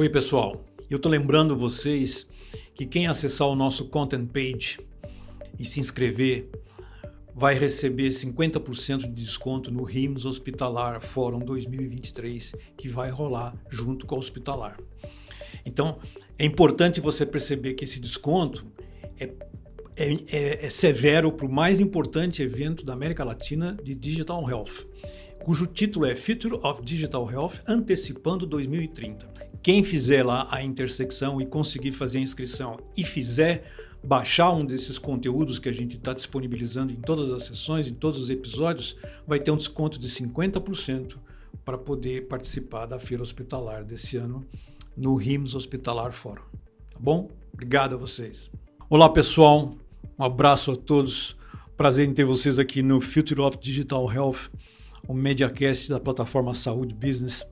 Oi, pessoal. Eu estou lembrando vocês que quem acessar o nosso content page e se inscrever vai receber 50% de desconto no RIMS Hospitalar Fórum 2023, que vai rolar junto com o Hospitalar. Então, é importante você perceber que esse desconto é, é, é, é severo para o mais importante evento da América Latina de Digital Health, cujo título é Future of Digital Health Antecipando 2030. Quem fizer lá a intersecção e conseguir fazer a inscrição e fizer baixar um desses conteúdos que a gente está disponibilizando em todas as sessões, em todos os episódios, vai ter um desconto de 50% para poder participar da feira hospitalar desse ano no RIMS Hospitalar Fórum. Tá bom? Obrigado a vocês. Olá, pessoal. Um abraço a todos. Prazer em ter vocês aqui no Future of Digital Health, o MediaCast da plataforma Saúde Business.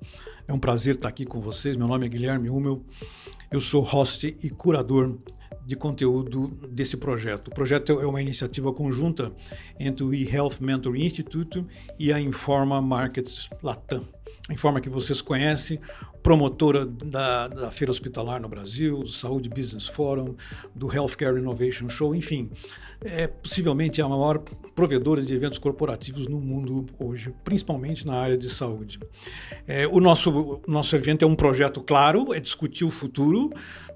É um prazer estar aqui com vocês. Meu nome é Guilherme Hummel. Eu sou host e curador de conteúdo desse projeto. O projeto é uma iniciativa conjunta entre o eHealth Mentor Institute e a Informa Markets Latam. A Informa que vocês conhecem, promotora da, da Feira Hospitalar no Brasil, do Saúde Business Forum, do Healthcare Innovation Show, enfim, é possivelmente a maior provedora de eventos corporativos no mundo hoje, principalmente na área de saúde. É, o nosso, nosso evento é um projeto claro, é discutir o futuro,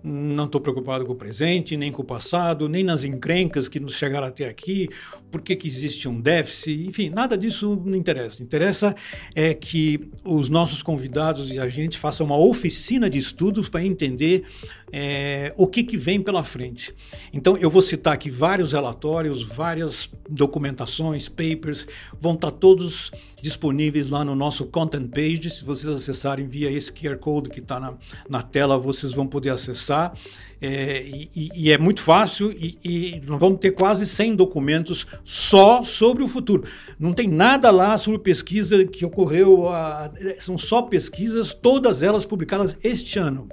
não estou preocupado com o presente, nem com o passado, nem nas encrencas que nos chegaram até aqui, por que, que existe um déficit, enfim, nada disso não interessa. Interessa é que os nossos convidados e a gente façam uma oficina de estudos para entender é, o que, que vem pela frente. Então, eu vou citar aqui vários relatórios, várias documentações, papers, vão estar todos disponíveis lá no nosso content page. Se vocês acessarem via esse QR Code que está na, na tela, vocês vão poder acessar. É, e, e, é muito fácil e, e, nós vamos ter quase 100 documentos só sobre o futuro. Não tem nada lá sobre pesquisa que ocorreu, a, são só pesquisas, todas elas publicadas este ano.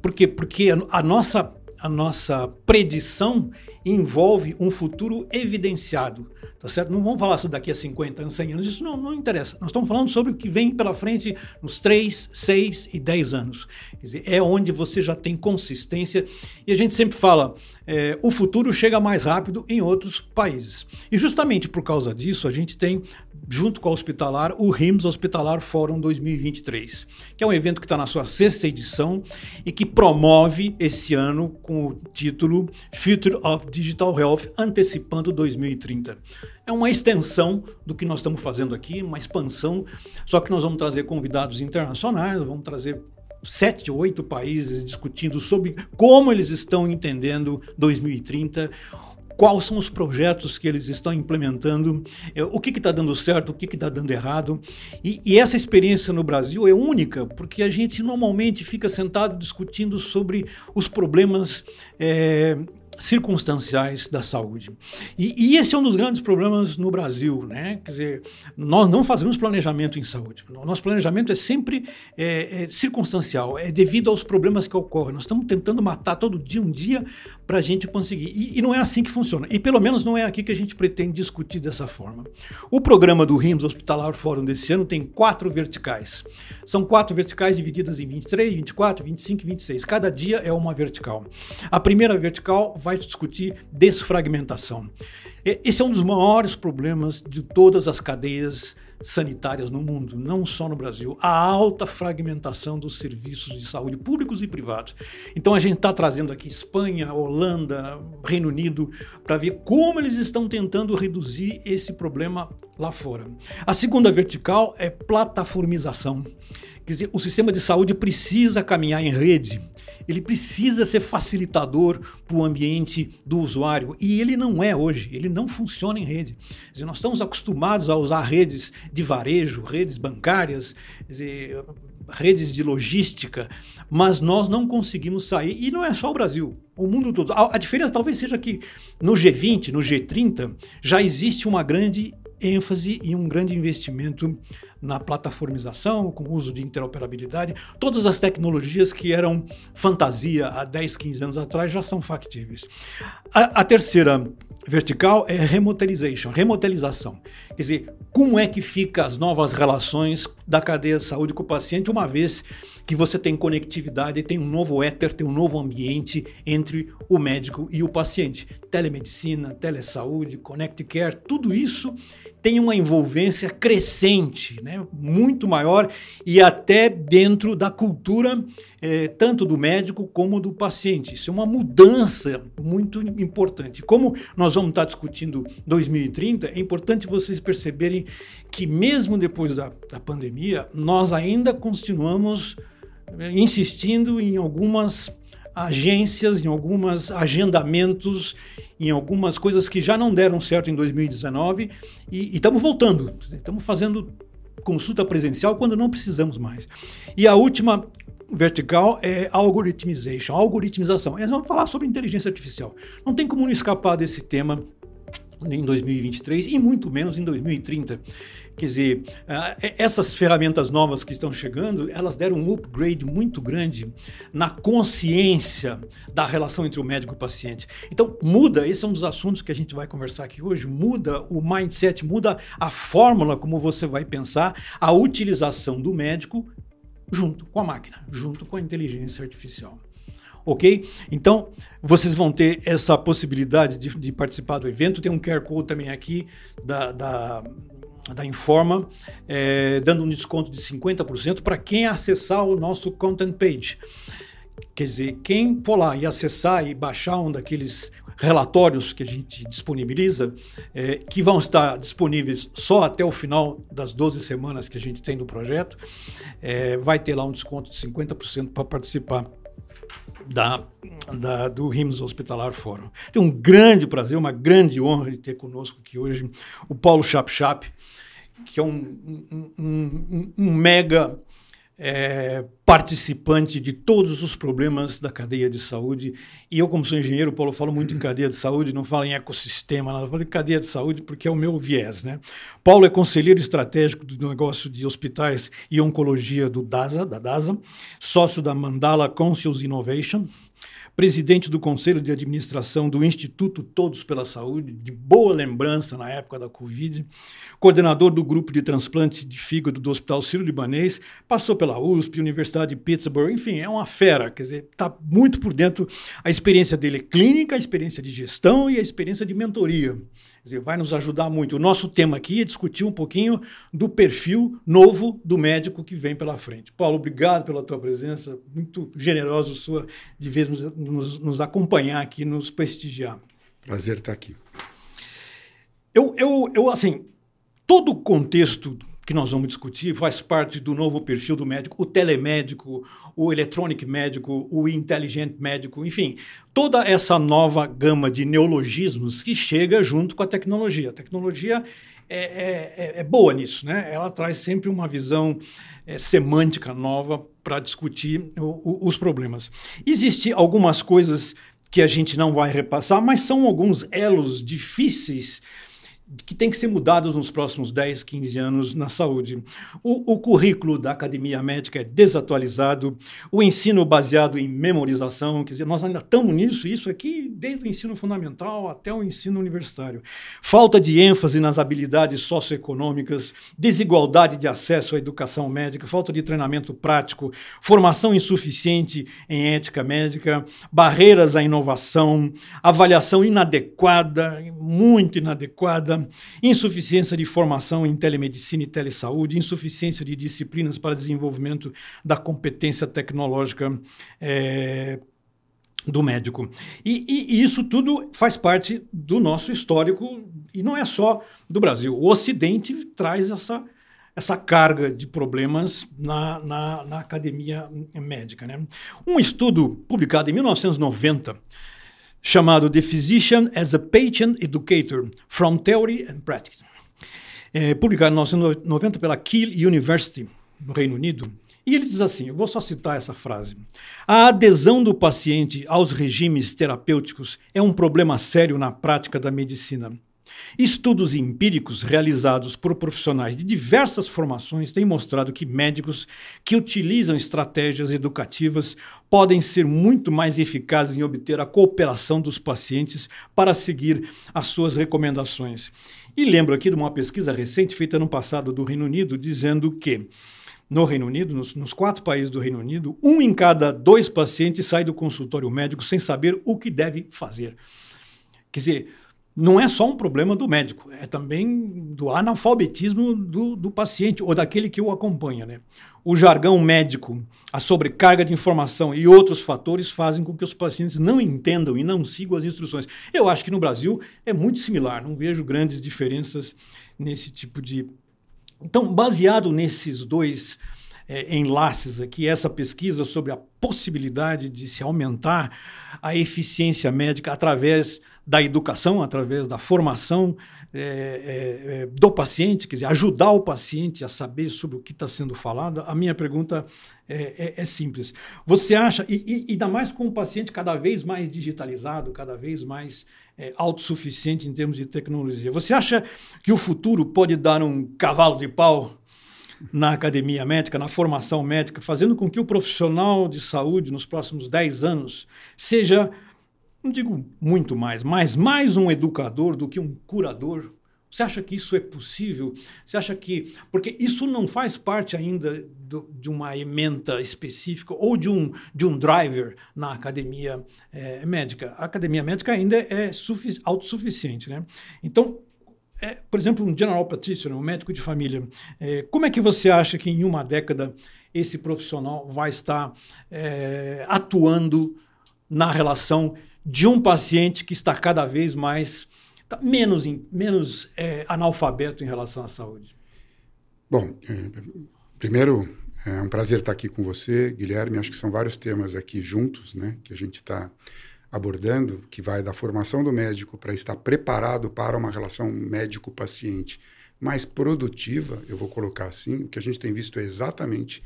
Por quê? Porque a, a nossa, a nossa predição envolve um futuro evidenciado, tá certo? Não vamos falar sobre daqui a 50 anos, 100 anos, isso não, não interessa. Nós estamos falando sobre o que vem pela frente nos 3, 6 e 10 anos. Quer dizer, é onde você já tem consistência e a gente sempre fala, é, o futuro chega mais rápido em outros países. E justamente por causa disso, a gente tem junto com a Hospitalar, o RIMS Hospitalar Fórum 2023, que é um evento que está na sua sexta edição e que promove esse ano com o título Future of Digital Health Antecipando 2030. É uma extensão do que nós estamos fazendo aqui, uma expansão, só que nós vamos trazer convidados internacionais, vamos trazer sete, oito países discutindo sobre como eles estão entendendo 2030 quais são os projetos que eles estão implementando, é, o que está dando certo, o que está dando errado. E, e, essa experiência no Brasil é única, porque a gente normalmente fica sentado discutindo sobre os problemas é, circunstanciais da saúde. E, e, esse é um dos grandes problemas no Brasil, né? Quer dizer, nós não fazemos planejamento em saúde. O nosso planejamento é sempre é, é circunstancial, é devido aos problemas que ocorrem. Nós estamos tentando matar todo dia um dia para a gente conseguir. E, e, não é assim que funciona. E pelo menos não é aqui que a gente pretende discutir dessa forma. O programa do RIMS Hospitalar Fórum desse ano tem quatro verticais. São quatro verticais divididas em 23, 24, 25 e 26. Cada dia é uma vertical. A primeira vertical vai discutir desfragmentação. Esse é um dos maiores problemas de todas as cadeias sanitárias no mundo, não só no Brasil, a alta fragmentação dos serviços de saúde públicos e privados. Então a gente está trazendo aqui Espanha, Holanda, Reino Unido, para ver como eles estão tentando reduzir esse problema lá fora. A segunda vertical é plataformização. Quer dizer, o sistema de saúde precisa caminhar em rede, ele precisa ser facilitador para o ambiente do usuário e ele não é hoje, ele não funciona em rede. Dizer, nós estamos acostumados a usar redes de varejo, redes bancárias, dizer, redes de logística, mas nós não conseguimos sair, e não é só o Brasil, o mundo todo. A, a diferença talvez seja que no G20, no G30, já existe uma grande ênfase e um grande investimento na plataformização, com uso de interoperabilidade. Todas as tecnologias que eram fantasia há 10, 15 anos atrás já são factíveis. A, a terceira vertical é remotelization, remotelização. Quer dizer, como é que fica as novas relações da cadeia de saúde com o paciente, uma vez que você tem conectividade, tem um novo éter, tem um novo ambiente entre o médico e o paciente. Telemedicina, telesaúde, connect care, tudo isso tem uma envolvência crescente, né? muito maior e até dentro da cultura eh, tanto do médico como do paciente. Isso é uma mudança muito importante. Como nós vamos estar discutindo 2030, é importante vocês perceberem que mesmo depois da, da pandemia, nós ainda continuamos eh, insistindo em algumas agências, em alguns agendamentos, em algumas coisas que já não deram certo em 2019 e estamos voltando. Estamos fazendo consulta presencial quando não precisamos mais. E a última vertical é algoritmization, algoritmização. Nós vamos falar sobre inteligência artificial. Não tem como não escapar desse tema em 2023 e muito menos em 2030. Quer dizer, ah, essas ferramentas novas que estão chegando, elas deram um upgrade muito grande na consciência da relação entre o médico e o paciente. Então, muda, esse é um dos assuntos que a gente vai conversar aqui hoje, muda o mindset, muda a fórmula como você vai pensar a utilização do médico junto com a máquina, junto com a inteligência artificial ok? Então, vocês vão ter essa possibilidade de, de, participar do evento. Tem um QR Code também aqui da, da, da Informa, é, dando um desconto de 50% para quem acessar o nosso content page. Quer dizer, quem for lá e acessar e baixar um daqueles relatórios que a gente disponibiliza, é, que vão estar disponíveis só até o final das 12 semanas que a gente tem do projeto, é, vai ter lá um desconto de 50% para participar da, da, do RIMS Hospitalar Fórum. Tem um grande prazer, uma grande honra de ter conosco aqui hoje o Paulo Chap Chap, que é um, um, um, um mega é, participante de todos os problemas da cadeia de saúde. E eu, como sou engenheiro, Paulo, falo muito em cadeia de saúde, não falo em ecossistema, não falo em cadeia de saúde porque é o meu viés. Né? Paulo é conselheiro estratégico do negócio de hospitais e oncologia do DASA, da DASA, sócio da Mandala Councils Innovation, presidente do conselho de administração do Instituto Todos pela Saúde, de boa lembrança na época da Covid, coordenador do grupo de transplante de fígado do Hospital Sírio-Libanês, passou pela USP, Universidade de Pittsburgh, enfim, é uma fera, quer dizer, está muito por dentro. A experiência dele é clínica, a experiência de gestão e a experiência de mentoria. Dizer, vai nos ajudar muito. O nosso tema aqui é discutir um pouquinho do perfil novo do médico que vem pela frente. Paulo, obrigado pela tua presença, muito generoso sua de ver nos, nos, nos acompanhar aqui, nos prestigiar. Prazer estar aqui. Eu, eu, eu, assim, todo o contexto que nós vamos discutir faz parte do novo perfil do médico, o telemédico, o electronic médico, o intelligent médico, enfim, toda essa nova gama de neologismos que chega junto com a tecnologia. A tecnologia é, é, é, é boa nisso, né? Ela traz sempre uma visão é, semântica nova para discutir o, o, os problemas. Existem algumas coisas que a gente não vai repassar, mas são alguns elos difíceis que tem que ser mudados nos próximos 10, 15 anos na saúde. O, o, currículo da academia médica é desatualizado, o ensino baseado em memorização, quer dizer, nós ainda estamos nisso, isso aqui desde o ensino fundamental até o ensino universitário. Falta de ênfase nas habilidades socioeconômicas, desigualdade de acesso à educação médica, falta de treinamento prático, formação insuficiente em ética médica, barreiras à inovação, avaliação inadequada, muito inadequada, insuficiência de formação em telemedicina e telesaúde, insuficiência de disciplinas para desenvolvimento da competência tecnológica é, do médico. E, e, e, isso tudo faz parte do nosso histórico, e não é só do Brasil. O Ocidente traz essa, essa carga de problemas na, na, na academia médica. Né? Um estudo publicado em 1990 chamado The Physician as a Patient Educator, From Theory and Practice, é, publicado em 1990 pela Keele University, no Reino Unido. E ele diz assim: eu vou só citar essa frase. A adesão do paciente aos regimes terapêuticos é um problema sério na prática da medicina. Estudos empíricos realizados por profissionais de diversas formações têm mostrado que médicos que utilizam estratégias educativas podem ser muito mais eficazes em obter a cooperação dos pacientes para seguir as suas recomendações. E lembro aqui de uma pesquisa recente feita no passado do Reino Unido, dizendo que no Reino Unido, nos, nos, quatro países do Reino Unido, um em cada dois pacientes sai do consultório médico sem saber o que deve fazer. Quer dizer, não é só um problema do médico, é também do analfabetismo do, do paciente ou daquele que o acompanha. Né? O jargão médico, a sobrecarga de informação e outros fatores fazem com que os pacientes não entendam e não sigam as instruções. Eu acho que no Brasil é muito similar, não vejo grandes diferenças nesse tipo de. Então, baseado nesses dois é, enlaces aqui, essa pesquisa sobre a possibilidade de se aumentar a eficiência médica através da educação, através da formação é, é, é, do paciente, quer dizer, ajudar o paciente a saber sobre o que está sendo falado, a minha pergunta é, é, é simples. Você acha, e, e ainda mais com o paciente cada vez mais digitalizado, cada vez mais é, autossuficiente em termos de tecnologia, você acha que o futuro pode dar um cavalo de pau na academia médica, na formação médica, fazendo com que o profissional de saúde nos próximos 10 anos seja, não digo muito mais, mas mais um educador do que um curador? Você acha que isso é possível? Você acha que. Porque isso não faz parte ainda do, de uma ementa específica ou de um, de um driver na academia é, médica. A academia médica ainda é autossuficiente. Né? Então, é, por exemplo, um general practitioner, um médico de família, é, como é que você acha que em uma década esse profissional vai estar é, atuando na relação de um paciente que está cada vez mais tá menos, menos é, analfabeto em relação à saúde? Bom, é, primeiro é um prazer estar aqui com você, Guilherme. Acho que são vários temas aqui juntos, né, que a gente está abordando, que vai da formação do médico para estar preparado para uma relação médico-paciente mais produtiva, eu vou colocar assim, o que a gente tem visto é exatamente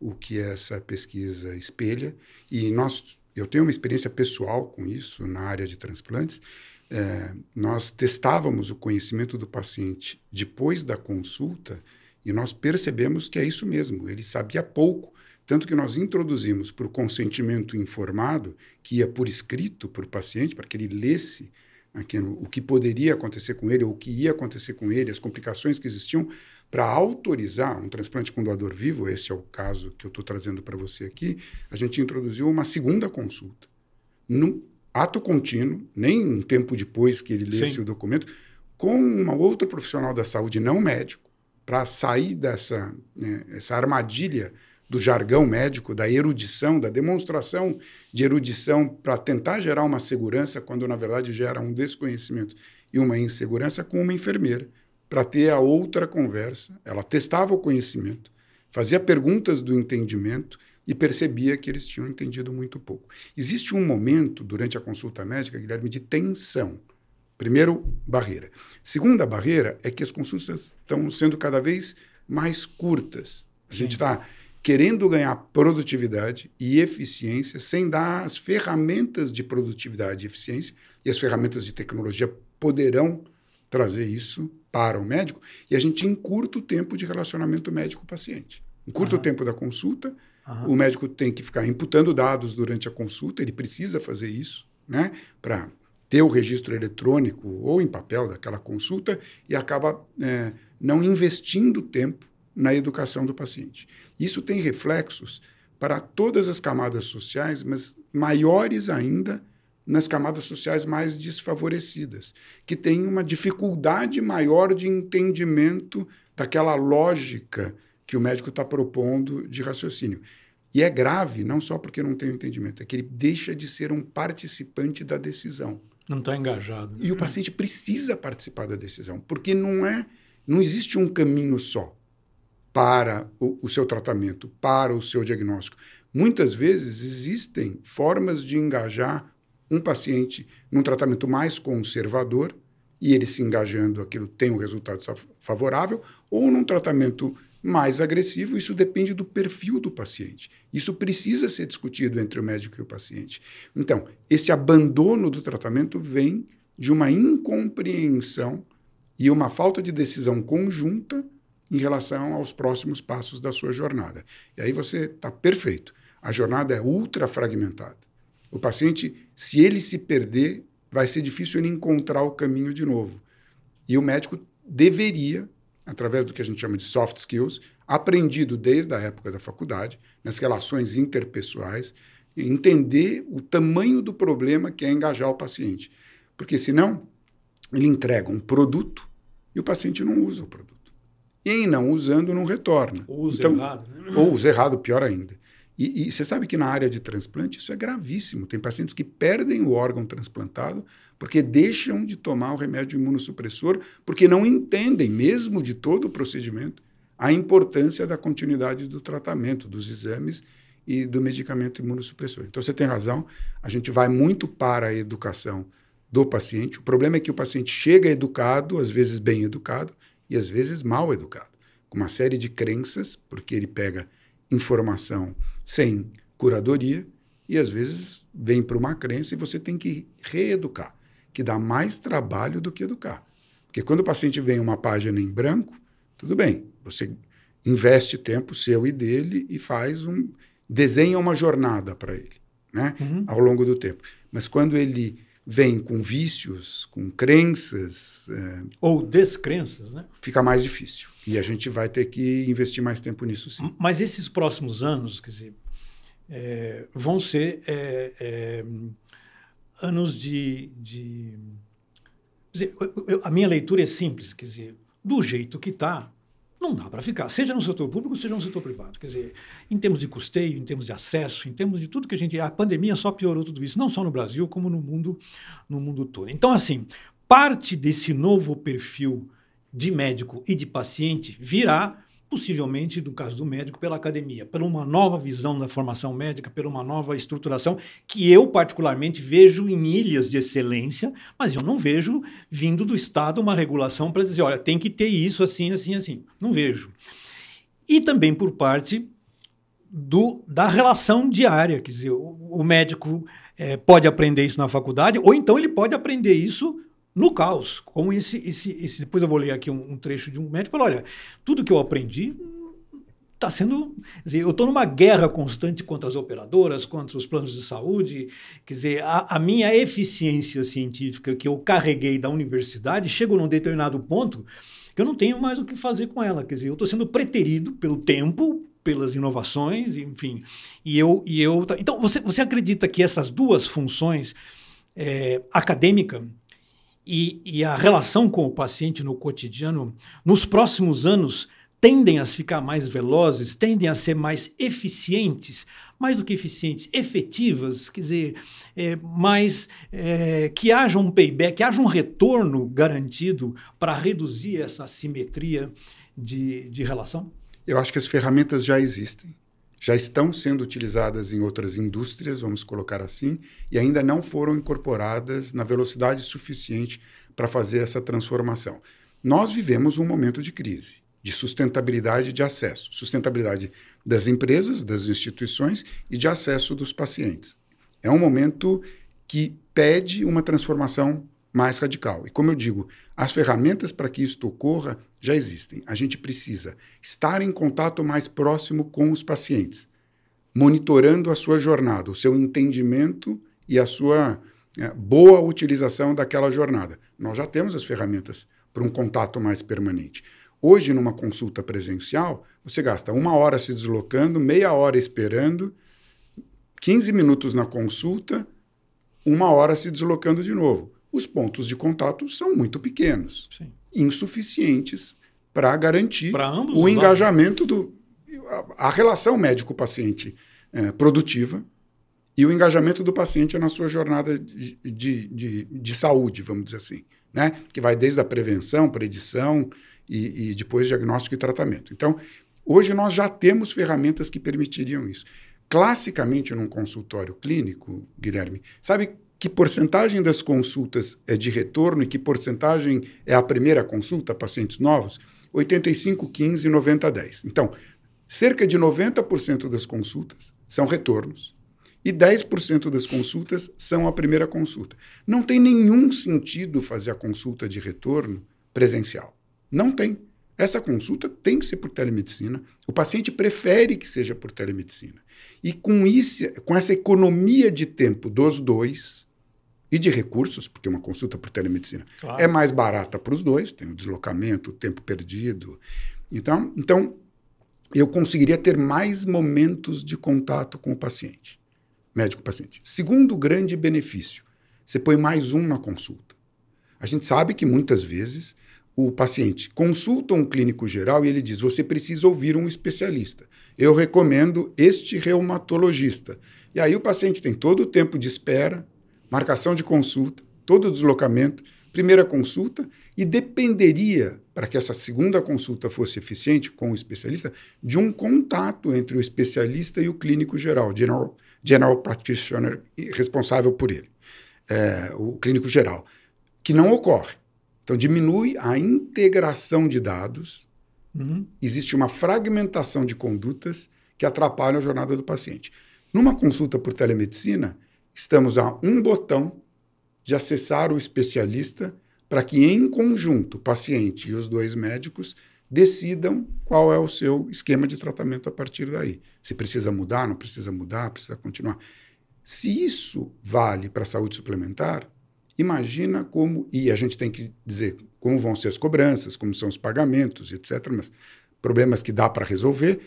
o que essa pesquisa espelha, e nós, eu tenho uma experiência pessoal com isso na área de transplantes, é, nós testávamos o conhecimento do paciente depois da consulta e nós percebemos que é isso mesmo, ele sabia pouco. Tanto que nós introduzimos para o consentimento informado, que ia por escrito para o paciente, para que ele lesse aquilo, o que poderia acontecer com ele, ou o que ia acontecer com ele, as complicações que existiam, para autorizar um transplante com doador vivo, esse é o caso que eu estou trazendo para você aqui, a gente introduziu uma segunda consulta. No ato contínuo, nem um tempo depois que ele lesse Sim. o documento, com uma outra profissional da saúde, não médico, para sair dessa né, essa armadilha do jargão médico, da erudição, da demonstração de erudição para tentar gerar uma segurança, quando na verdade gera um desconhecimento e uma insegurança, com uma enfermeira, para ter a outra conversa. Ela testava o conhecimento, fazia perguntas do entendimento e percebia que eles tinham entendido muito pouco. Existe um momento durante a consulta médica, Guilherme, de tensão. Primeiro, barreira. Segunda barreira é que as consultas estão sendo cada vez mais curtas. A Sim. gente está querendo ganhar produtividade e eficiência sem dar as ferramentas de produtividade e eficiência, e as ferramentas de tecnologia poderão trazer isso para o médico, e a gente encurta o tempo de relacionamento médico-paciente. Encurta uhum. o tempo da consulta, uhum. o médico tem que ficar imputando dados durante a consulta, ele precisa fazer isso, né, para ter o registro eletrônico ou em papel daquela consulta, e acaba é, não investindo tempo na educação do paciente. Isso tem reflexos para todas as camadas sociais, mas maiores ainda nas camadas sociais mais desfavorecidas, que têm uma dificuldade maior de entendimento daquela lógica que o médico está propondo de raciocínio. E é grave, não só porque não tem o entendimento, é que ele deixa de ser um participante da decisão. Não está engajado. Né? E o paciente precisa participar da decisão, porque não é, não existe um caminho só para o, o seu tratamento, para o seu diagnóstico. Muitas vezes existem formas de engajar um paciente num tratamento mais conservador e ele se engajando, aquilo tem um resultado favorável, ou num tratamento mais agressivo, isso depende do perfil do paciente. Isso precisa ser discutido entre o médico e o paciente. Então, esse abandono do tratamento vem de uma incompreensão e uma falta de decisão conjunta em relação aos próximos passos da sua jornada. E aí você está perfeito. A jornada é ultra fragmentada. O paciente, se ele se perder, vai ser difícil ele encontrar o caminho de novo. E o médico deveria, através do que a gente chama de soft skills, aprendido desde a época da faculdade, nas relações interpessoais, entender o tamanho do problema que é engajar o paciente. Porque senão, ele entrega um produto e o paciente não usa o produto. E em não usando, não retorna. Ou usa então, errado. Né? Ou usa errado, pior ainda. E, e, você sabe que na área de transplante isso é gravíssimo. Tem pacientes que perdem o órgão transplantado porque deixam de tomar o remédio imunossupressor, porque não entendem, mesmo de todo o procedimento, a importância da continuidade do tratamento, dos exames e do medicamento imunossupressor. Então você tem razão, a gente vai muito para a educação do paciente. O problema é que o paciente chega educado, às vezes bem educado, e às vezes mal educado, com uma série de crenças, porque ele pega informação sem curadoria e às vezes vem para uma crença e você tem que reeducar, que dá mais trabalho do que educar. Porque quando o paciente vem uma página em branco, tudo bem, você investe tempo seu e dele e faz um desenha uma jornada para ele, né, uhum. ao longo do tempo. Mas quando ele vem com vícios, com crenças. É, Ou descrenças, né? Fica mais difícil. E a gente vai ter que investir mais tempo nisso, sim. Mas esses próximos anos, quer dizer, é, vão ser é, é anos de. de dizer, eu, eu, a minha leitura é simples, quer dizer, do jeito que está, não dá para ficar, seja no setor público, seja no setor privado. Quer dizer, em termos de custeio, em termos de acesso, em termos de tudo que a gente. A pandemia só piorou tudo isso, não só no Brasil, como no mundo, no mundo todo. Então, assim, parte desse novo perfil de médico e de paciente virá possivelmente, no caso do médico, pela academia, por uma nova visão da formação médica, por uma nova estruturação, que eu, particularmente, vejo em ilhas de excelência, mas eu não vejo vindo do Estado uma regulação para dizer, olha, tem que ter isso assim, assim, assim. Não vejo. E também por parte do, da relação diária, quer dizer, o, o médico é, pode aprender isso na faculdade, ou então ele pode aprender isso no caos, como esse, esse, esse depois eu vou ler aqui um, um trecho de um médico, falou, olha, tudo que eu aprendi está sendo, dizer, eu estou numa guerra constante contra as operadoras, contra os planos de saúde, quer dizer, a, a, minha eficiência científica que eu carreguei da universidade chega num determinado ponto que eu não tenho mais o que fazer com ela, quer dizer, eu estou sendo preterido pelo tempo, pelas inovações, enfim, e eu, e eu, então você, você acredita que essas duas funções é, acadêmica e, e a relação com o paciente no cotidiano, nos próximos anos, tendem a ficar mais velozes, tendem a ser mais eficientes, mais do que eficientes, efetivas, quer dizer, é, mais é, que haja um payback, que haja um retorno garantido para reduzir essa assimetria de, de relação? Eu acho que as ferramentas já existem já estão sendo utilizadas em outras indústrias, vamos colocar assim, e ainda não foram incorporadas na velocidade suficiente para fazer essa transformação. Nós vivemos um momento de crise, de sustentabilidade de acesso, sustentabilidade das empresas, das instituições e de acesso dos pacientes. É um momento que pede uma transformação mais radical. E como eu digo, as ferramentas para que isso ocorra já existem. A gente precisa estar em contato mais próximo com os pacientes, monitorando a sua jornada, o seu entendimento e a sua é, boa utilização daquela jornada. Nós já temos as ferramentas para um contato mais permanente. Hoje, numa consulta presencial, você gasta uma hora se deslocando, meia hora esperando, 15 minutos na consulta, uma hora se deslocando de novo os pontos de contato são muito pequenos, Sim. insuficientes para garantir o engajamento do a, a relação médico-paciente é, produtiva e o engajamento do paciente na sua jornada de, de, de, de, saúde, vamos dizer assim, né? que vai desde a prevenção, predição e, e depois diagnóstico e tratamento. Então, hoje nós já temos ferramentas que permitiriam isso. Classicamente, num consultório clínico, Guilherme, sabe que porcentagem das consultas é de retorno e que porcentagem é a primeira consulta, pacientes novos? 85, 15, 90, 10. Então, cerca de 90% das consultas são retornos e 10% das consultas são a primeira consulta. Não tem nenhum sentido fazer a consulta de retorno presencial. Não tem. Essa consulta tem que ser por telemedicina. O paciente prefere que seja por telemedicina. E com isso, com essa economia de tempo dos dois e de recursos, porque uma consulta por telemedicina claro. é mais barata para os dois, tem o deslocamento, o tempo perdido. Então, então, eu conseguiria ter mais momentos de contato com o paciente, médico-paciente. Segundo grande benefício, você põe mais um na consulta. A gente sabe que muitas vezes o paciente consulta um clínico geral e ele diz: você precisa ouvir um especialista. Eu recomendo este reumatologista. E aí o paciente tem todo o tempo de espera, marcação de consulta, todo o deslocamento, primeira consulta, e dependeria, para que essa segunda consulta fosse eficiente com o especialista, de um contato entre o especialista e o clínico geral, general, general practitioner responsável por ele, é, o clínico geral, que não ocorre. Então, diminui a integração de dados, uhum. existe uma fragmentação de condutas que atrapalham a jornada do paciente. Numa consulta por telemedicina, estamos a um botão de acessar o especialista para que, em conjunto, o paciente e os dois médicos decidam qual é o seu esquema de tratamento a partir daí. Se precisa mudar, não precisa mudar, precisa continuar. Se isso vale para a saúde suplementar, Imagina como, e a gente tem que dizer como vão ser as cobranças, como são os pagamentos, etc., mas problemas que dá para resolver.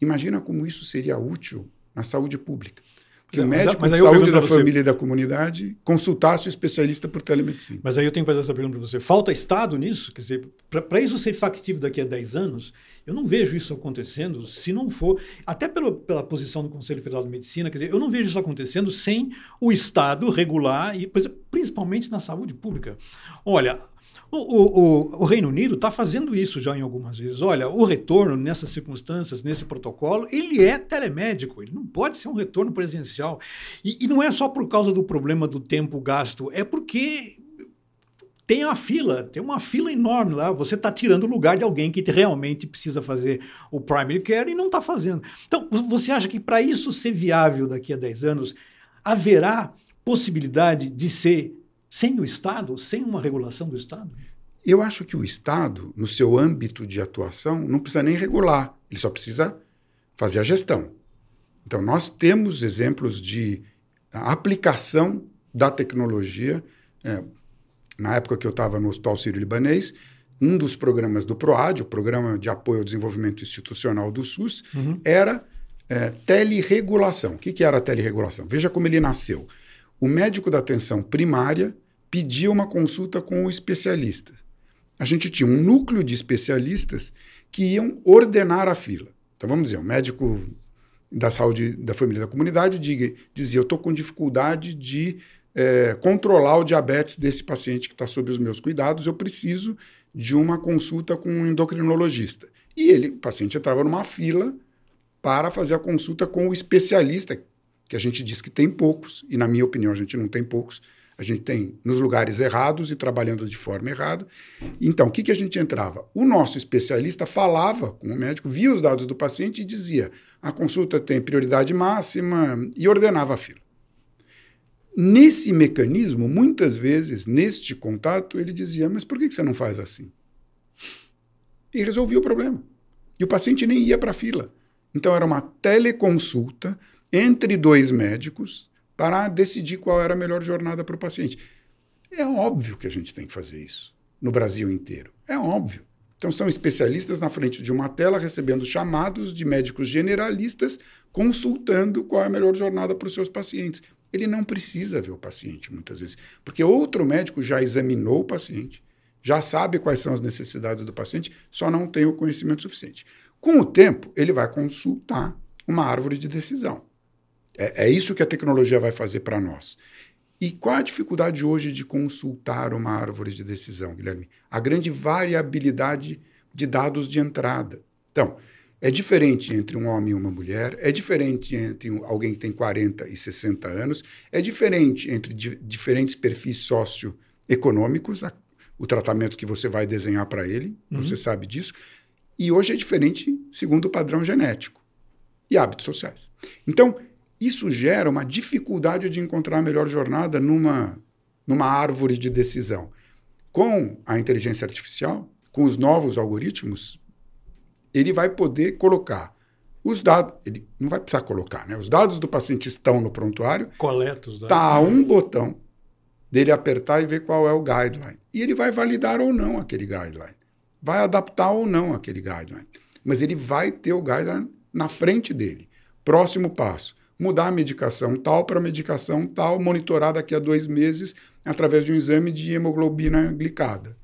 Imagina como isso seria útil na saúde pública. Que o médico mas, mas de saúde da família e da comunidade consultasse o especialista por telemedicina. Mas aí eu tenho que fazer essa pergunta para você. Falta Estado nisso? Quer dizer, para isso ser factível daqui a 10 anos, eu não vejo isso acontecendo se não for, até pelo, pela posição do Conselho Federal de Medicina, quer dizer, eu não vejo isso acontecendo sem o Estado regular, e principalmente na saúde pública. Olha, o, o, o, Reino Unido está fazendo isso já em algumas vezes. Olha, o retorno nessas circunstâncias, nesse protocolo, ele é telemédico, ele não pode ser um retorno presencial. E, e não é só por causa do problema do tempo gasto, é porque tem a fila, tem uma fila enorme lá. Você está tirando o lugar de alguém que realmente precisa fazer o primary care e não está fazendo. Então, você acha que para isso ser viável daqui a 10 anos, haverá possibilidade de ser sem o Estado, sem uma regulação do Estado? Eu acho que o Estado, no seu âmbito de atuação, não precisa nem regular, ele só precisa fazer a gestão. Então, nós temos exemplos de aplicação da tecnologia. É, na época que eu estava no Hospital Sírio-Libanês, um dos programas do PROAD, o Programa de Apoio ao Desenvolvimento Institucional do SUS, uhum. era é, teleregulação. O que, que era a teleregulação? Veja como ele nasceu. O médico da atenção primária pedia uma consulta com o especialista. A gente tinha um núcleo de especialistas que iam ordenar a fila. Então, vamos dizer, o médico da saúde da família da comunidade diga, dizia: Eu estou com dificuldade de é, controlar o diabetes desse paciente que está sob os meus cuidados, eu preciso de uma consulta com um endocrinologista. E ele, o paciente entrava numa fila para fazer a consulta com o especialista, que a gente diz que tem poucos, e na minha opinião a gente não tem poucos, a gente tem nos lugares errados e trabalhando de forma errada. Então, o que, que a gente entrava? O nosso especialista falava com o médico, via os dados do paciente e dizia: a consulta tem prioridade máxima e ordenava a fila. Nesse mecanismo, muitas vezes, neste contato, ele dizia: Mas por que você não faz assim? E resolvia o problema. E o paciente nem ia para a fila. Então, era uma teleconsulta entre dois médicos para decidir qual era a melhor jornada para o paciente. É óbvio que a gente tem que fazer isso no Brasil inteiro. É óbvio. Então, são especialistas na frente de uma tela recebendo chamados de médicos generalistas consultando qual é a melhor jornada para os seus pacientes. Ele não precisa ver o paciente muitas vezes, porque outro médico já examinou o paciente, já sabe quais são as necessidades do paciente, só não tem o conhecimento suficiente. Com o tempo, ele vai consultar uma árvore de decisão. É, é isso que a tecnologia vai fazer para nós. E qual a dificuldade hoje de consultar uma árvore de decisão, Guilherme? A grande variabilidade de dados de entrada. Então, é diferente entre um homem e uma mulher, é diferente entre alguém que tem 40 e 60 anos, é diferente entre di diferentes perfis socioeconômicos, a, o tratamento que você vai desenhar para ele, uhum. você sabe disso, e hoje é diferente segundo o padrão genético e hábitos sociais. Então, isso gera uma dificuldade de encontrar a melhor jornada numa, numa árvore de decisão. Com a inteligência artificial, com os novos algoritmos, ele vai poder colocar os dados, ele não vai precisar colocar, né? Os dados do paciente estão no prontuário. Coleta os dados. Tá a um botão dele apertar e ver qual é o guideline. E ele vai validar ou não aquele guideline. Vai adaptar ou não aquele guideline. Mas ele vai ter o guideline na frente dele. Próximo passo: mudar a medicação tal para medicação tal, monitorar daqui a dois meses através de um exame de hemoglobina glicada.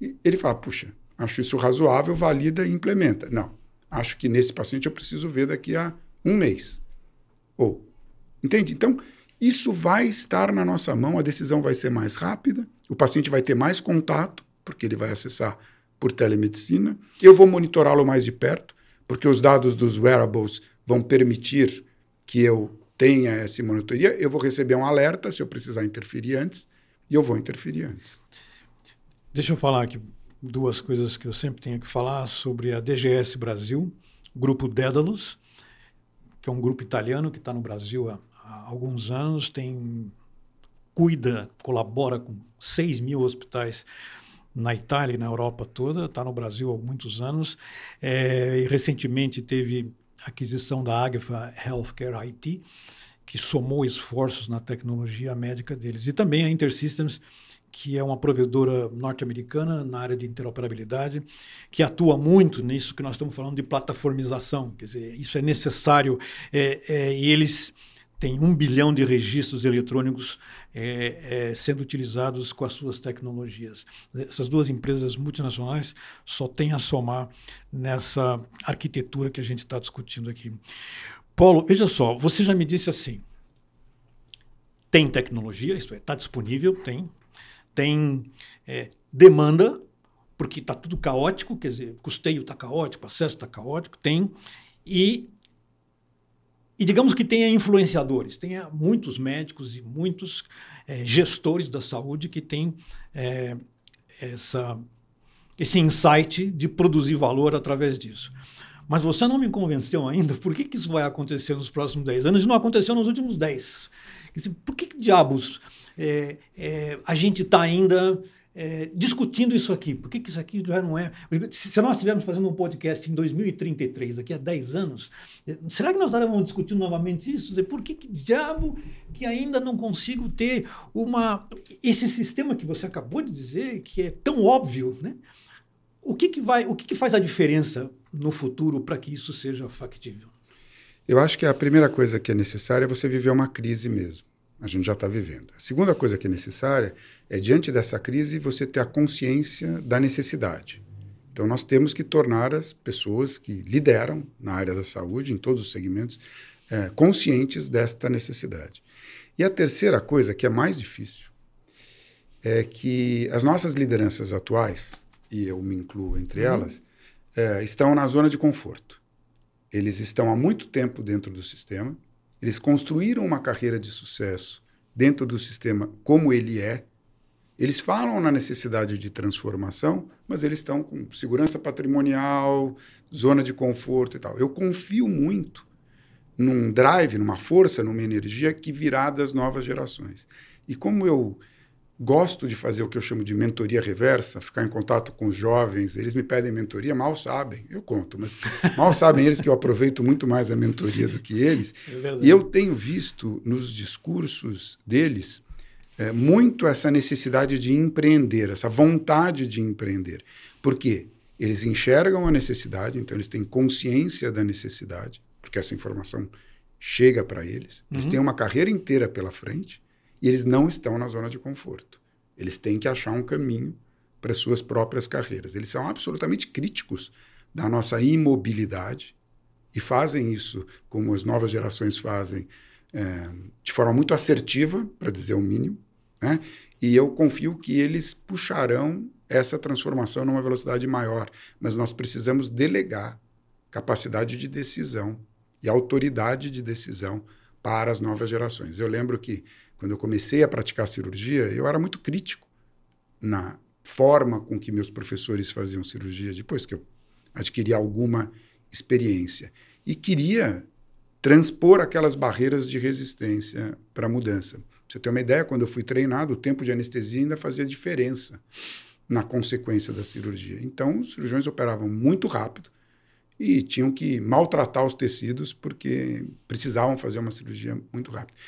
E ele fala: puxa, acho isso razoável, valida e implementa. Não, acho que nesse paciente eu preciso ver daqui a um mês. Ou, entende? Então, isso vai estar na nossa mão, a decisão vai ser mais rápida, o paciente vai ter mais contato, porque ele vai acessar por telemedicina, eu vou monitorá-lo mais de perto, porque os dados dos wearables vão permitir que eu tenha essa monitoria, eu vou receber um alerta se eu precisar interferir antes, e eu vou interferir antes. Deixa eu falar aqui duas coisas que eu sempre tenho que falar sobre a DGS Brasil, grupo Dédalus, que é um grupo italiano que está no Brasil há, há, alguns anos, tem cuida, colabora com 6 mil hospitais na Itália e na Europa toda, está no Brasil há muitos anos, é, e recentemente teve aquisição da Agfa Healthcare IT, que somou esforços na tecnologia médica deles. E também a InterSystems, que é uma provedora norte-americana na área de interoperabilidade, que atua muito nisso que nós estamos falando de plataformização. Quer dizer, isso é necessário é, é, e eles têm um bilhão de registros eletrônicos é, é, sendo utilizados com as suas tecnologias. Essas duas empresas multinacionais só têm a somar nessa arquitetura que a gente está discutindo aqui. Paulo, veja só, você já me disse assim: tem tecnologia, isto é, está disponível, tem, tem é, demanda, porque está tudo caótico, quer dizer, custeio está caótico, acesso está caótico, tem, e e digamos que tenha influenciadores, tenha muitos médicos e muitos é, gestores da saúde que têm é, essa, esse insight de produzir valor através disso. Mas você não me convenceu ainda por que, que isso vai acontecer nos próximos 10 anos e não aconteceu nos últimos 10. Por que, que diabos é, a gente está ainda é, discutindo isso aqui. Por que, que isso aqui já não é. Se nós estivermos fazendo um podcast em 2033, daqui a 10 anos, é, será que nós estaremos discutindo novamente isso? Por que, que diabo que ainda não consigo ter uma. Esse sistema que você acabou de dizer, que é tão óbvio, né? O que, que, vai, o que, que faz a diferença no futuro para que isso seja factível? Eu acho que a primeira coisa que é necessária é você viver uma crise mesmo. A gente já está vivendo. A segunda coisa que é necessária é, diante dessa crise, você ter a consciência da necessidade. Então, nós temos que tornar as pessoas que lideram na área da saúde, em todos os segmentos, é, conscientes desta necessidade. E a terceira coisa, que é mais difícil, é que as nossas lideranças atuais, e eu me incluo entre uhum. elas, é, estão na zona de conforto. Eles estão há muito tempo dentro do sistema, eles construíram uma carreira de sucesso dentro do sistema como ele é. Eles falam na necessidade de transformação, mas eles estão com segurança patrimonial, zona de conforto e tal. Eu confio muito num drive, numa força, numa energia que virá das novas gerações. E como eu gosto de fazer o que eu chamo de mentoria reversa, ficar em contato com os jovens. Eles me pedem mentoria, mal sabem, eu conto, mas mal sabem eles que eu aproveito muito mais a mentoria do que eles. É e eu tenho visto nos discursos deles é, muito essa necessidade de empreender, essa vontade de empreender. Por quê? Eles enxergam a necessidade, então eles têm consciência da necessidade, porque essa informação chega para eles. Eles uhum. têm uma carreira inteira pela frente e eles não estão na zona de conforto. Eles têm que achar um caminho para suas próprias carreiras. Eles são absolutamente críticos da nossa imobilidade e fazem isso, como as novas gerações fazem, é, de forma muito assertiva, para dizer o mínimo. Né? E eu confio que eles puxarão essa transformação numa velocidade maior. Mas nós precisamos delegar capacidade de decisão e autoridade de decisão para as novas gerações. Eu lembro que quando eu comecei a praticar cirurgia, eu era muito crítico na forma com que meus professores faziam cirurgia depois que eu adquiri alguma experiência. E queria transpor aquelas barreiras de resistência para a mudança. você ter uma ideia, quando eu fui treinado, o tempo de anestesia ainda fazia diferença na consequência da cirurgia. Então, os cirurgiões operavam muito rápido e tinham que maltratar os tecidos porque precisavam fazer uma cirurgia muito rápida.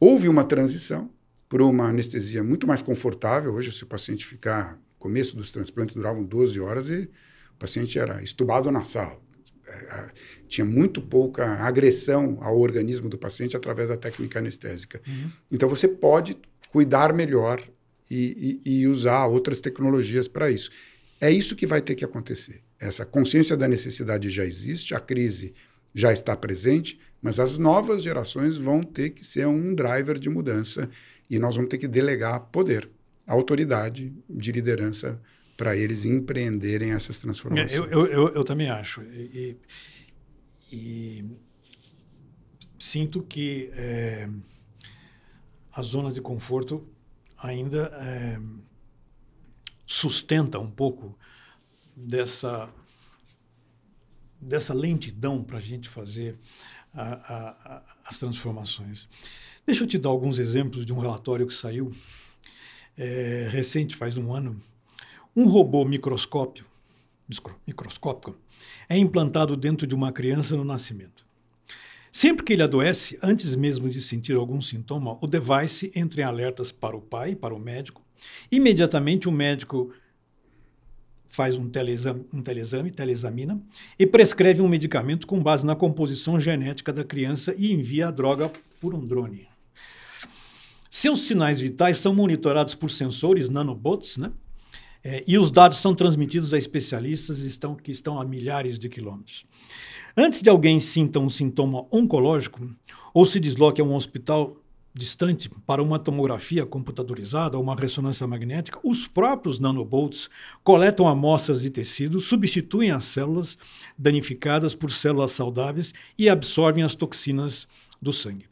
Houve uma transição para uma anestesia muito mais confortável. Hoje, se o paciente ficar, começo dos transplantes duravam 12 horas e o paciente era estubado na sala. É, tinha muito pouca agressão ao organismo do paciente através da técnica anestésica. Uhum. Então, você pode cuidar melhor e, e, e usar outras tecnologias para isso. É isso que vai ter que acontecer. Essa consciência da necessidade já existe, a crise já está presente, mas as novas gerações vão ter que ser um driver de mudança e nós vamos ter que delegar poder, autoridade de liderança para eles empreenderem essas transformações. Eu, eu, eu, eu também acho. E, e sinto que é, a zona de conforto ainda é, sustenta um pouco dessa, dessa lentidão para a gente fazer a, a, as transformações. Deixa eu te dar alguns exemplos de um relatório que saiu é, recente, faz um ano. Um robô microscópio, microscópico é implantado dentro de uma criança no nascimento. Sempre que ele adoece, antes mesmo de sentir algum sintoma, o device entra em alertas para o pai, para o médico. Imediatamente o médico faz um teleexame, um teleexamina, e prescreve um medicamento com base na composição genética da criança e envia a droga por um drone. Seus sinais vitais são monitorados por sensores nanobots, né? É, e os dados são transmitidos a especialistas estão, que estão a milhares de quilômetros. Antes de alguém sinta um sintoma oncológico ou se desloque a um hospital distante para uma tomografia computadorizada ou uma ressonância magnética, os próprios nanobots coletam amostras de tecido, substituem as células danificadas por células saudáveis e absorvem as toxinas do sangue.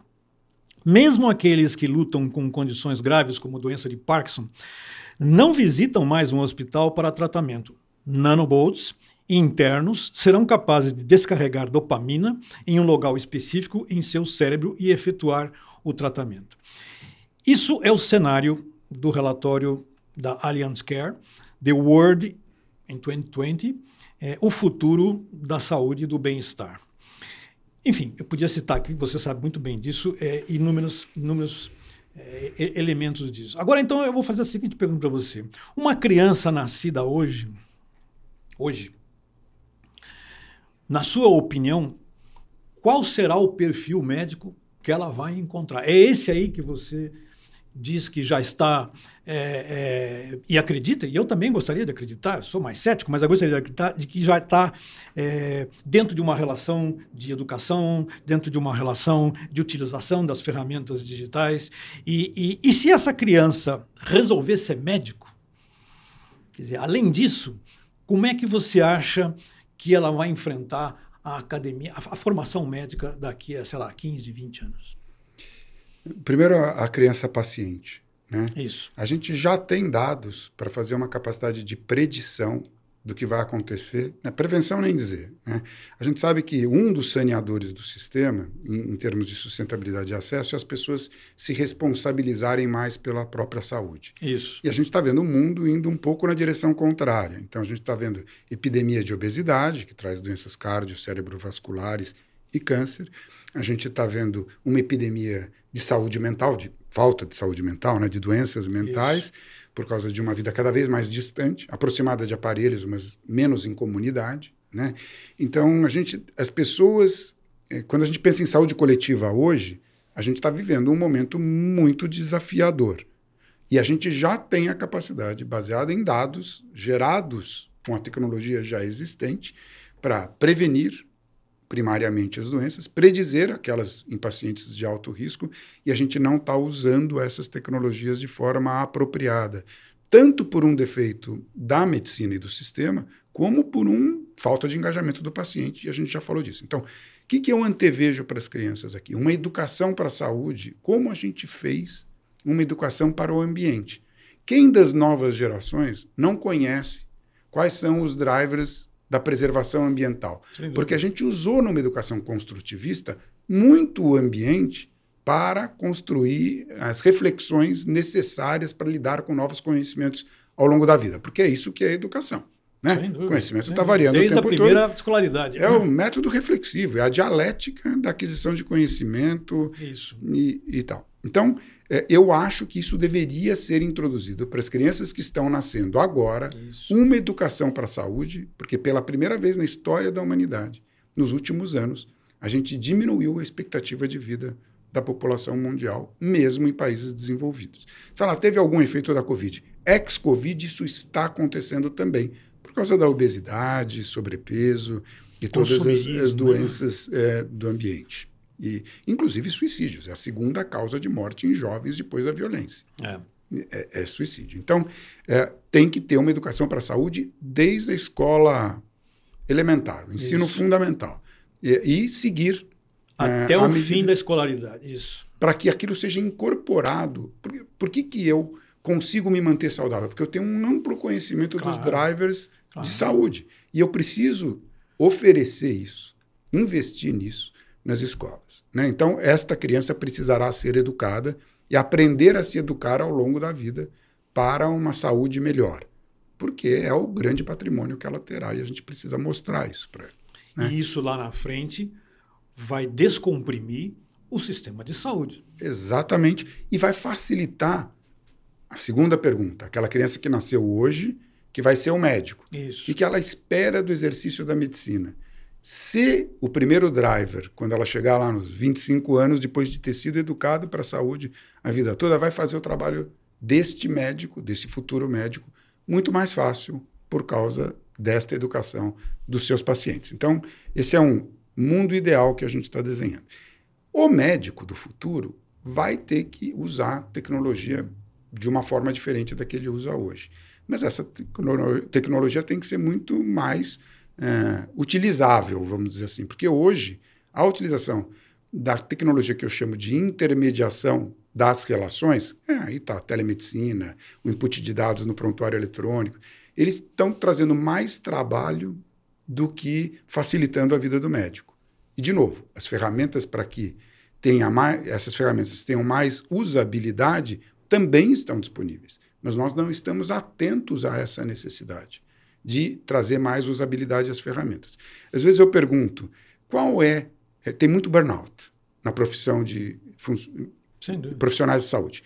Mesmo aqueles que lutam com condições graves como doença de Parkinson não visitam mais um hospital para tratamento. Nanobots internos serão capazes de descarregar dopamina em um local específico em seu cérebro e efetuar o tratamento. Isso é o cenário do relatório da Allianz Care, The World in 2020, é, o futuro da saúde e do bem-estar. Enfim, eu podia citar aqui, você sabe muito bem disso, é, inúmeros, inúmeros é, elementos disso. Agora, então, eu vou fazer a seguinte pergunta para você. Uma criança nascida hoje, hoje, na sua opinião, qual será o perfil médico que ela vai encontrar? É esse aí que você diz que já está é, é, e acredita, e eu também gostaria de acreditar, sou mais cético, mas eu gostaria de acreditar de que já está é, dentro de uma relação de educação, dentro de uma relação de utilização das ferramentas digitais. E, e, e se essa criança resolver ser médico, quer dizer, além disso, como é que você acha que ela vai enfrentar a academia, a, a formação médica daqui a, sei lá, 15, 20 anos? Primeiro, a criança paciente. Né? Isso. A gente já tem dados para fazer uma capacidade de predição do que vai acontecer. Né? Prevenção nem dizer. Né? A gente sabe que um dos saneadores do sistema, em, em, termos de sustentabilidade de acesso, é as pessoas se responsabilizarem mais pela própria saúde. Isso. E a gente está vendo o mundo indo um pouco na direção contrária. Então, a gente está vendo epidemia de obesidade, que traz doenças cardio, cerebrovasculares e câncer. A gente está vendo uma epidemia de saúde mental, de falta de saúde mental, né, de doenças mentais. Isso por causa de uma vida cada vez mais distante, aproximada de aparelhos, mas menos em comunidade, né? Então, a gente, as pessoas, eh, quando a gente pensa em saúde coletiva hoje, a gente está vivendo um momento muito desafiador. E a gente já tem a capacidade, baseada em dados gerados com a tecnologia já existente, para prevenir primariamente as doenças, predizer aquelas em pacientes de alto risco, e a gente não está usando essas tecnologias de forma apropriada, tanto por um defeito da medicina e do sistema, como por um falta de engajamento do paciente, e a gente já falou disso. Então, o que, que eu antevejo para as crianças aqui? Uma educação para a saúde, como a gente fez uma educação para o ambiente. Quem das novas gerações não conhece quais são os drivers da preservação ambiental. Porque a gente usou numa educação construtivista muito o ambiente para construir as reflexões necessárias para lidar com novos conhecimentos ao longo da vida, porque é isso que é educação. Né? O conhecimento está variando Desde o tempo a primeira todo. escolaridade. É o método reflexivo, é a dialética da aquisição de conhecimento Isso. e, e tal. Então, eu acho que isso deveria ser introduzido para as crianças que estão nascendo agora, Isso. uma educação para a saúde, porque pela primeira vez na história da humanidade, nos últimos anos, a gente diminuiu a expectativa de vida da população mundial, mesmo em países desenvolvidos. Fala, teve algum efeito da Covid? Ex-Covid, isso está acontecendo também, por causa da obesidade, sobrepeso e todas as, as né? doenças é, do ambiente. E, inclusive suicídios, é a segunda causa de morte em jovens depois da violência. É. É, é suicídio. Então, é, tem que ter uma educação para a saúde desde a escola elementar, o ensino Isso. fundamental. E, e seguir Até à o medida- fim da escolaridade. Isso. para que aquilo seja incorporado. Por, que- por que, que eu consigo me manter saudável? Porque eu tenho um amplo conhecimento dos Claro. drivers Claro. de saúde. E eu preciso oferecer isso, investir nisso nas escolas. né? Então, esta criança precisará ser educada e aprender a se educar ao longo da vida para uma saúde melhor. Porque é o grande patrimônio que ela terá e a gente precisa mostrar isso para ela. né? E isso lá na frente vai descomprimir o sistema de saúde. Exatamente. E vai facilitar a segunda pergunta. Aquela criança que nasceu hoje, que vai ser o médico. O Isso. que, que ela espera do exercício da medicina? Se o primeiro driver, quando ela chegar lá nos 25 anos, depois de ter sido educado para a saúde a vida toda, vai fazer o trabalho deste médico, desse futuro médico, muito mais fácil por causa desta educação dos seus pacientes. Então, esse é um mundo ideal que a gente está desenhando. O médico do futuro vai ter que usar tecnologia de uma forma diferente da que ele usa hoje. Mas essa tecno- tecnologia tem que ser muito mais é, utilizável, vamos dizer assim, porque hoje a utilização da tecnologia que eu chamo de intermediação das relações, é, aí está a telemedicina, o input de dados no prontuário eletrônico, eles estão trazendo mais trabalho do que facilitando a vida do médico. E, de novo, as ferramentas para que tenha mais, essas ferramentas tenham mais usabilidade também estão disponíveis. Mas nós não estamos atentos a essa necessidade de trazer mais usabilidade às ferramentas. Às vezes eu pergunto, qual é... é, tem muito burnout na profissão de fun- profissionais de saúde.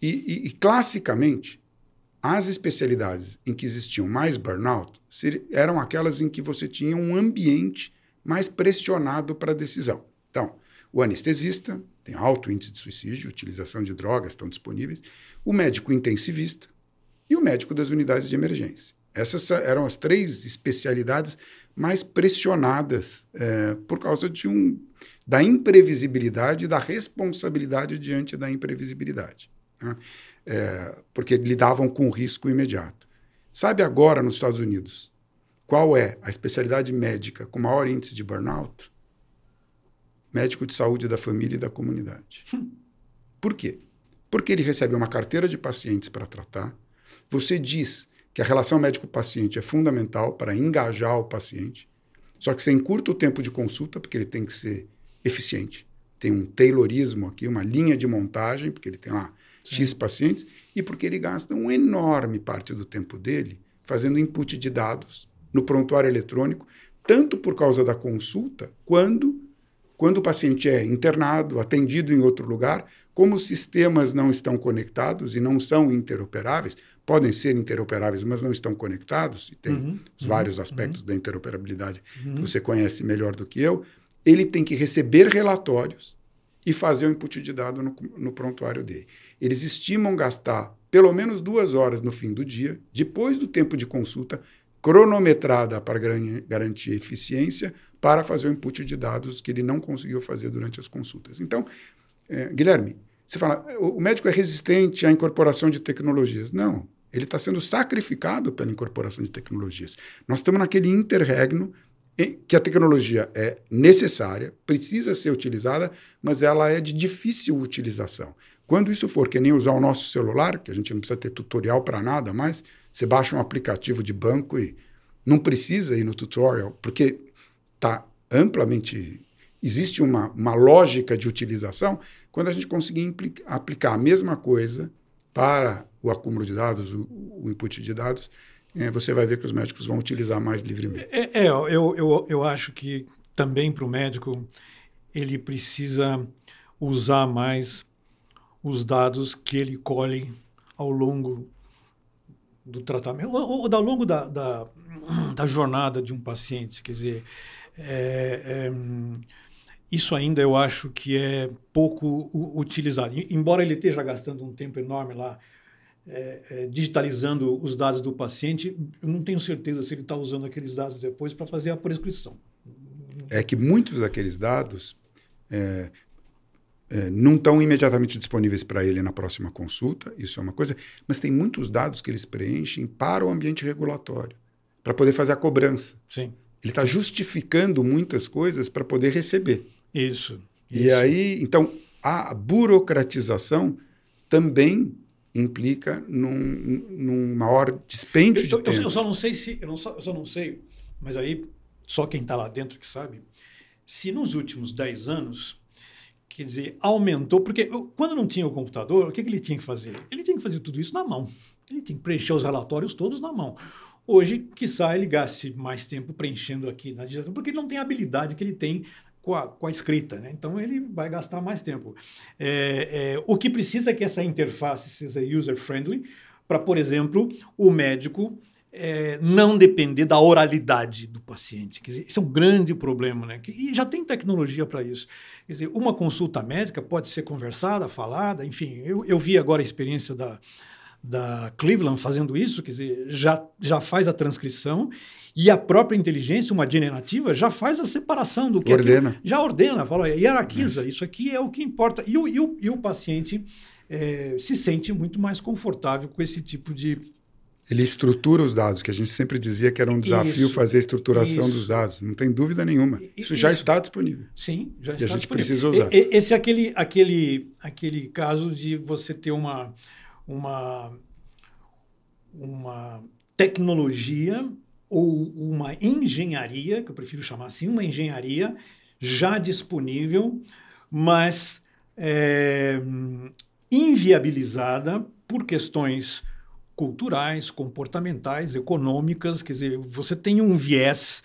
E, e- e, classicamente, as especialidades em que existiam mais burnout eram aquelas em que você tinha um ambiente mais pressionado para a decisão. Então, o anestesista tem alto índice de suicídio, utilização de drogas estão disponíveis, o médico intensivista e o médico das unidades de emergência. Essas sa- eram as três especialidades mais pressionadas eh, por causa de um, da imprevisibilidade e da responsabilidade diante da imprevisibilidade. né? É, porque lidavam com o risco imediato. Sabe agora, nos Estados Unidos, qual é a especialidade médica com maior índice de burnout? Médico de saúde da família e da comunidade. Por quê? Porque ele recebe uma carteira de pacientes para tratar. Você diz que a relação médico-paciente é fundamental para engajar o paciente. Só que você encurta o tempo de consulta, porque ele tem que ser eficiente. Tem um taylorismo aqui, uma linha de montagem, porque ele tem lá X pacientes, e porque ele gasta uma enorme parte do tempo dele fazendo input de dados no prontuário eletrônico, tanto por causa da consulta, quando, quando o paciente é internado, atendido em outro lugar, como os sistemas não estão conectados e não são interoperáveis, podem ser interoperáveis, mas não estão conectados, e tem Uhum, os uhum, vários aspectos da interoperabilidade Uhum. que você conhece melhor do que eu, ele tem que receber relatórios e fazer o input de dado no, no prontuário dele. Eles estimam gastar pelo menos duas horas no fim do dia, depois do tempo de consulta, cronometrada para garantir eficiência, para fazer o input de dados que ele não conseguiu fazer durante as consultas. Então, é, Guilherme, você fala, o médico é resistente à incorporação de tecnologias. Não, ele está sendo sacrificado pela incorporação de tecnologias. Nós estamos naquele interregno em que a tecnologia é necessária, precisa ser utilizada, mas ela é de difícil utilização. Quando isso for que nem usar o nosso celular, que a gente não precisa ter tutorial para nada mais, você baixa um aplicativo de banco e não precisa ir no tutorial, porque está amplamente existe uma, uma lógica de utilização quando a gente conseguir aplicar a mesma coisa para o acúmulo de dados, o, o input de dados, é, você vai ver que os médicos vão utilizar mais livremente. É, é eu, eu, eu acho que também para o médico ele precisa usar mais os dados que ele colhe ao longo do tratamento, ou, ou ao longo da, da, da, jornada de um paciente. Quer dizer, é, é, isso ainda eu acho que é pouco utilizado. Embora ele esteja gastando um tempo enorme lá é, é, digitalizando os dados do paciente, eu não tenho certeza se ele está usando aqueles dados depois para fazer a prescrição. É que muitos daqueles dados é, é, não estão imediatamente disponíveis para ele na próxima consulta, isso é uma coisa, mas tem muitos dados que eles preenchem para o ambiente regulatório, para poder fazer a cobrança. Sim. Ele está justificando muitas coisas para poder receber. Isso, isso. E aí, então, a burocratização também implica num, num maior dispêndio de eu, tempo. Eu, só não sei se, eu, não, eu só não sei, mas aí só quem está lá dentro que sabe, se nos últimos 10 anos, quer dizer, aumentou, porque quando não tinha o computador, o que, que ele tinha que fazer? Ele tinha que fazer tudo isso na mão. Ele tinha que preencher os relatórios todos na mão. Hoje, quiçá, ele gaste mais tempo preenchendo aqui na digitação, porque ele não tem a habilidade que ele tem com a, com a escrita, né? Então ele vai gastar mais tempo. É, é, o que precisa é que essa interface seja user-friendly para, por exemplo, o médico é, não depender da oralidade do paciente. Quer dizer, isso é um grande problema, né? E já tem tecnologia para isso. Quer dizer, uma consulta médica pode ser conversada, falada, enfim. Eu, eu vi agora a experiência da, da Cleveland fazendo isso, quer dizer, já, já faz a transcrição e a própria inteligência, uma generativa, já faz a separação do que ordena. Aquilo, já ordena, fala, hierarquiza, isso aqui é o que importa. E o, e o, e o paciente é, se sente muito mais confortável com esse tipo de. Ele estrutura os dados, que a gente sempre dizia que era um desafio isso, fazer a estruturação isso. dos dados. Não tem dúvida nenhuma. Isso, isso, já está disponível. Sim, já está E a gente disponível. precisa usar. Esse é aquele, aquele, aquele caso de você ter uma, uma, uma tecnologia ou uma engenharia, que eu prefiro chamar assim, uma engenharia já disponível, mas é, inviabilizada por questões culturais, comportamentais, econômicas. Quer dizer, você tem um viés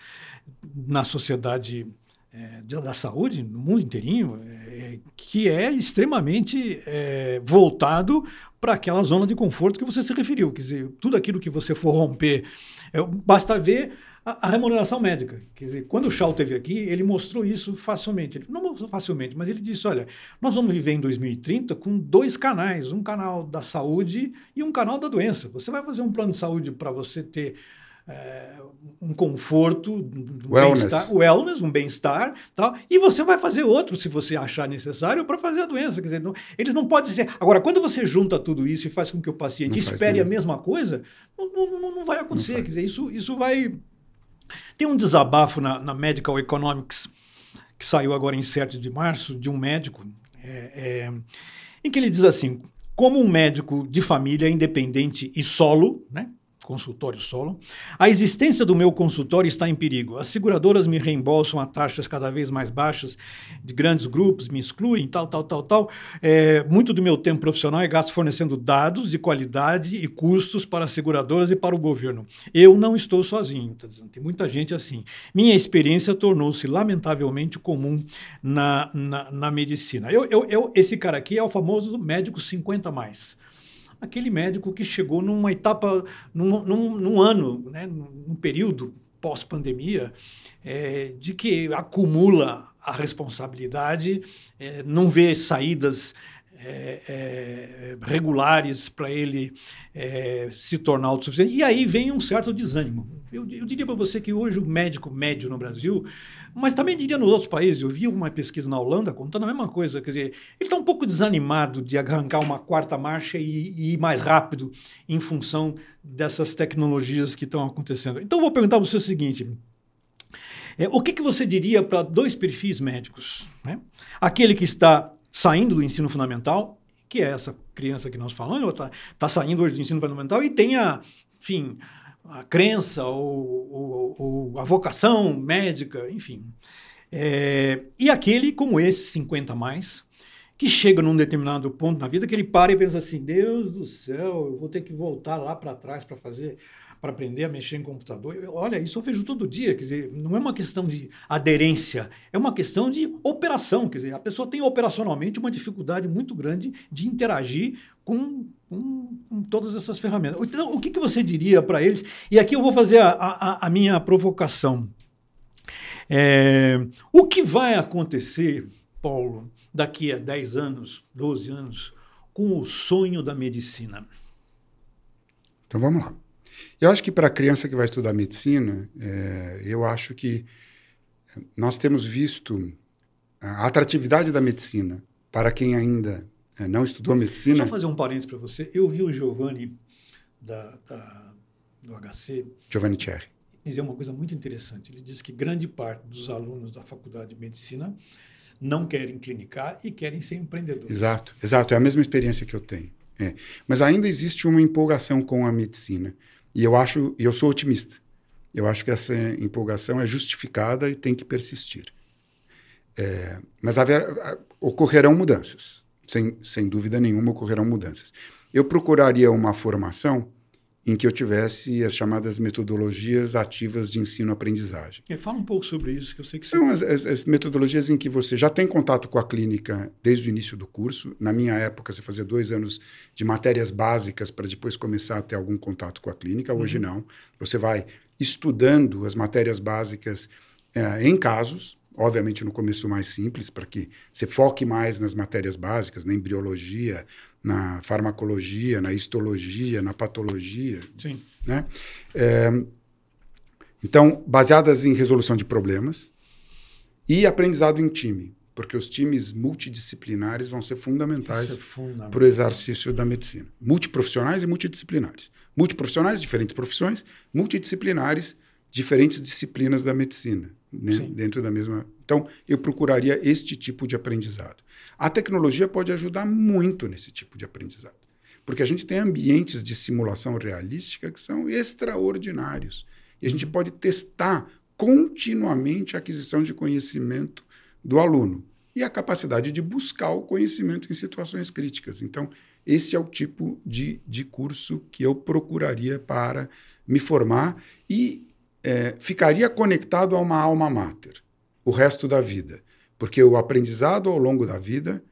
na sociedade é, da saúde, no mundo inteirinho, é, que é extremamente é, voltado para aquela zona de conforto que você se referiu. Quer dizer, tudo aquilo que você for romper é, basta ver a, a, remuneração médica. Quer dizer, quando o Shaw esteve aqui, ele mostrou isso facilmente. Não mostrou facilmente, mas ele disse: olha, nós vamos viver em 2030 com dois canais, um canal da saúde e um canal da doença. Você vai fazer um plano de saúde para você ter um conforto, um wellness. wellness, um bem-estar, tal, e você vai fazer outro se você achar necessário para fazer a doença. Quer dizer, não, eles não podem ser. Agora, quando você junta tudo isso e faz com que o paciente não espere a mesma coisa, não, não, não vai acontecer. Quer dizer, isso, isso vai. Tem um desabafo na, na, Medical Economics que saiu agora em 7 de março de um médico, é, é, em que ele diz assim: como um médico de família independente e solo, né? Consultório solo. A existência do meu consultório está em perigo. As seguradoras me reembolsam a taxas cada vez mais baixas de grandes grupos, me excluem, tal, tal, tal, tal. É, muito do meu tempo profissional é gasto fornecendo dados de qualidade e custos para as seguradoras e para o governo. Eu não estou sozinho, tá tem muita gente assim. Minha experiência tornou-se lamentavelmente comum na, na, na medicina. Eu, eu, eu, esse cara aqui é o famoso médico 50 mais aquele médico que chegou numa etapa, num, num, num ano, né, num período pós-pandemia, é, de que acumula a responsabilidade, é, não vê saídas é, é, regulares para ele é, se tornar autossuficiente. E aí vem um certo desânimo. Eu, eu diria para você que hoje o médico médio no Brasil, mas também diria nos outros países, eu vi uma pesquisa na Holanda contando a mesma coisa, quer dizer, ele está um pouco desanimado de arrancar uma quarta marcha e, e ir mais rápido em função dessas tecnologias que estão acontecendo. Então, eu vou perguntar para você o seguinte. É, o que, que você diria para dois perfis médicos? Né? Aquele que está saindo do ensino fundamental, que é essa criança que nós falamos, está tá saindo hoje do ensino fundamental e tem a, enfim, a crença ou, ou, ou a vocação médica, enfim. É, e aquele, como esse, 50 mais, que chega num determinado ponto na vida que ele para e pensa assim: Deus do céu, eu vou ter que voltar lá para trás para fazer, para aprender a mexer em computador. Eu, olha, isso eu vejo todo dia, quer dizer, não é uma questão de aderência, é uma questão de operação, quer dizer, a pessoa tem operacionalmente uma dificuldade muito grande de interagir com, com, com todas essas ferramentas. Então, o que, que você diria para eles? E aqui eu vou fazer a, a, a minha provocação. É, o que vai acontecer, Paulo, daqui a 10 anos, 12 anos, com o sonho da medicina? Então vamos lá. Eu acho que para a criança que vai estudar medicina, é, eu acho que nós temos visto a atratividade da medicina para quem ainda é, não estudou medicina. Deixa eu fazer um parênteses para você. Eu vi o Giovanni da, da, do HC. Giovanni Cherry. Dizer uma coisa muito interessante. Ele disse que grande parte dos alunos da faculdade de medicina não querem clinicar e querem ser empreendedores. Exato, exato. É a mesma experiência que eu tenho. É. Mas ainda existe uma empolgação com a medicina. E eu acho, eu sou otimista. Eu acho que essa empolgação é justificada e tem que persistir. É, mas haver, ocorrerão mudanças, sem, sem dúvida nenhuma ocorrerão mudanças. Eu procuraria uma formação em que eu tivesse as chamadas metodologias ativas de ensino-aprendizagem. Fala um pouco sobre isso, que eu sei que são as, as, as, metodologias em que você já tem contato com a clínica desde o início do curso. Na minha época, você fazia dois anos de matérias básicas para depois começar a ter algum contato com a clínica. Hoje uhum. não. Você vai estudando as matérias básicas é, em casos, obviamente no começo mais simples, para que você foque mais nas matérias básicas, na embriologia, na farmacologia, na histologia, na patologia. Sim. Né? É, então, baseadas em resolução de problemas e aprendizado em time, porque os times multidisciplinares vão ser fundamentais é para o exercício da medicina. Multiprofissionais e multidisciplinares. Multiprofissionais, diferentes profissões, multidisciplinares, diferentes disciplinas da medicina, né? dentro da mesma. Então, eu procuraria este tipo de aprendizado. A tecnologia pode ajudar muito nesse tipo de aprendizado, porque a gente tem ambientes de simulação realística que são extraordinários. E a gente uhum. pode testar continuamente a aquisição de conhecimento do aluno e a capacidade de buscar o conhecimento em situações críticas. Então, esse é o tipo de, de curso que eu procuraria para me formar e é, ficaria conectado a uma alma mater o resto da vida. Porque o aprendizado ao longo da vida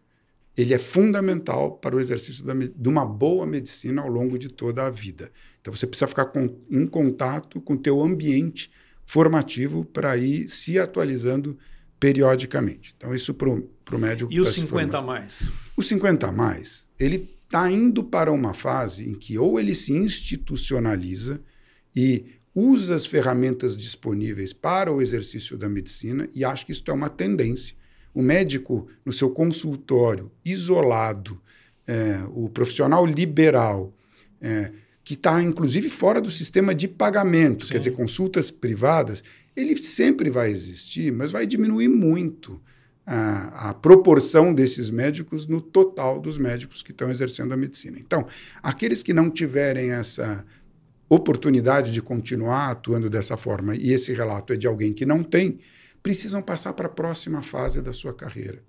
ele é fundamental para o exercício da, de uma boa medicina ao longo de toda a vida. Então você precisa ficar com, em contato com o teu ambiente formativo para ir se atualizando periodicamente. Então isso para o médico. E os 50 a mais? Os 50 a mais, ele está indo para uma fase em que ou ele se institucionaliza e usa as ferramentas disponíveis para o exercício da medicina e acho que isso é uma tendência. O médico, no seu consultório, isolado, é, o profissional liberal, é, que está inclusive fora do sistema de pagamento, Sim. quer dizer, consultas privadas, ele sempre vai existir, mas vai diminuir muito a, a, proporção desses médicos no total dos médicos que estão exercendo a medicina. Então, aqueles que não tiverem essa oportunidade de continuar atuando dessa forma, e esse relato é de alguém que não tem, precisam passar para a próxima fase da sua carreira,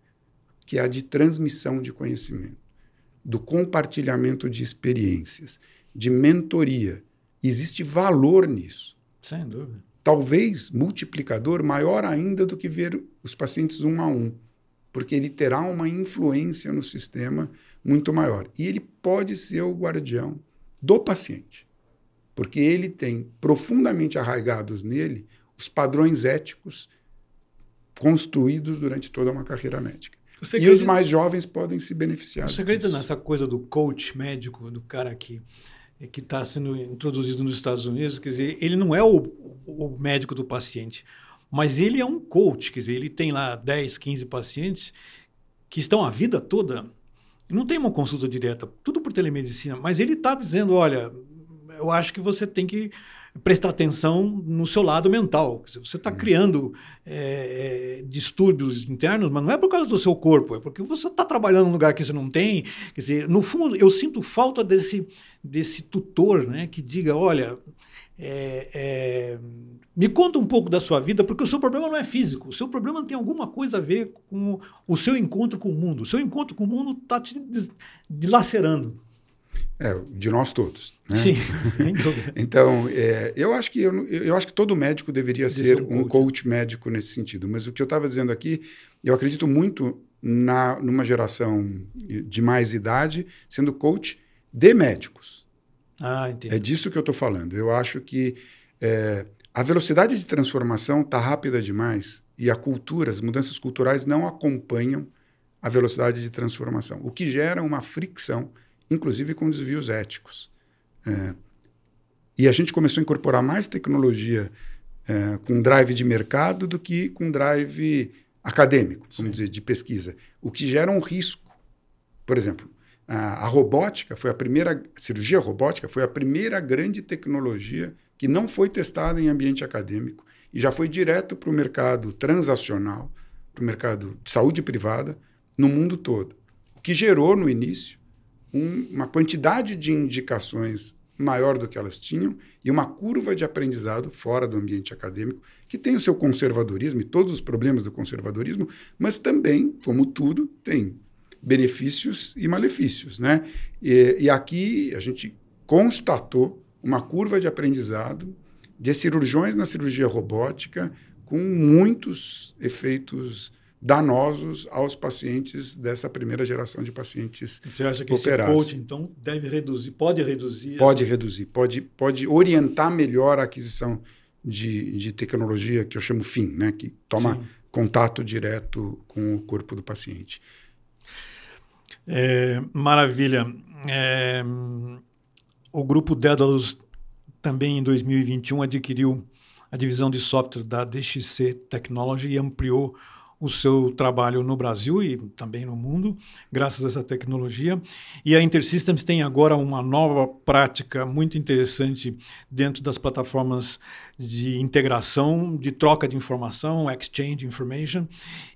que é a de transmissão de conhecimento, do compartilhamento de experiências, de mentoria. Existe valor nisso. Sem dúvida. Talvez multiplicador maior ainda do que ver os pacientes um a um, porque ele terá uma influência no sistema muito maior. E ele pode ser o guardião do paciente porque ele tem profundamente arraigados nele os padrões éticos construídos durante toda uma carreira médica. Você e os mais jovens podem se beneficiar. Você acredita nessa coisa do coach médico, do cara que que está sendo introduzido nos Estados Unidos? Quer dizer, ele não é o, o médico do paciente, mas ele é um coach. Quer dizer, ele tem lá 10, 15 pacientes que estão a vida toda. Não tem uma consulta direta, tudo por telemedicina, mas ele está dizendo: olha, eu acho que você tem que prestar atenção no seu lado mental. Você está criando é, distúrbios internos, mas não é por causa do seu corpo, é porque você está trabalhando num lugar que você não tem. Quer dizer, no fundo, eu sinto falta desse, desse tutor né, que diga: olha, é, é, me conta um pouco da sua vida, porque o seu problema não é físico. O seu problema tem alguma coisa a ver com o seu encontro com o mundo. O seu encontro com o mundo está te dilacerando. É, de nós todos. Né? Sim, então, é, eu, acho que eu, eu acho que todo médico deveria ser um, coach. coach. médico nesse sentido. Mas o que eu estava dizendo aqui, eu acredito muito na, numa geração de mais idade sendo coach de médicos. Ah, entendi. É disso que eu estou falando. Eu acho que é, a velocidade de transformação está rápida demais e a cultura, as mudanças culturais não acompanham a velocidade de transformação, o que gera uma fricção inclusive com desvios éticos. É, e a gente começou a incorporar mais tecnologia é, com drive de mercado do que com drive acadêmico, vamos Sim. dizer, de pesquisa, o que gera um risco. Por exemplo, a, a robótica foi a primeira, a cirurgia robótica foi a primeira grande tecnologia que não foi testada em ambiente acadêmico e já foi direto para o mercado transacional, para o mercado de saúde privada no mundo todo. O que gerou no início um, uma quantidade de indicações maior do que elas tinham e uma curva de aprendizado fora do ambiente acadêmico, que tem o seu conservadorismo e todos os problemas do conservadorismo, mas também, como tudo, tem benefícios e malefícios. Né? E, e aqui a gente constatou uma curva de aprendizado de cirurgiões na cirurgia robótica com muitos efeitos danosos aos pacientes dessa primeira geração de pacientes Você acha que operados. esse coach, então, deve reduzir, pode reduzir? Pode essa... reduzir, pode, pode orientar melhor a aquisição de, de tecnologia que eu chamo FIM, né? que toma Sim. contato direto com o corpo do paciente. É, maravilha. É, o grupo Daedalus também em 2021 adquiriu a divisão de software da DXC Technology e ampliou o seu trabalho no Brasil e também no mundo, graças a essa tecnologia. E a InterSystems tem agora uma nova prática muito interessante dentro das plataformas de integração, de troca de informação, exchange information,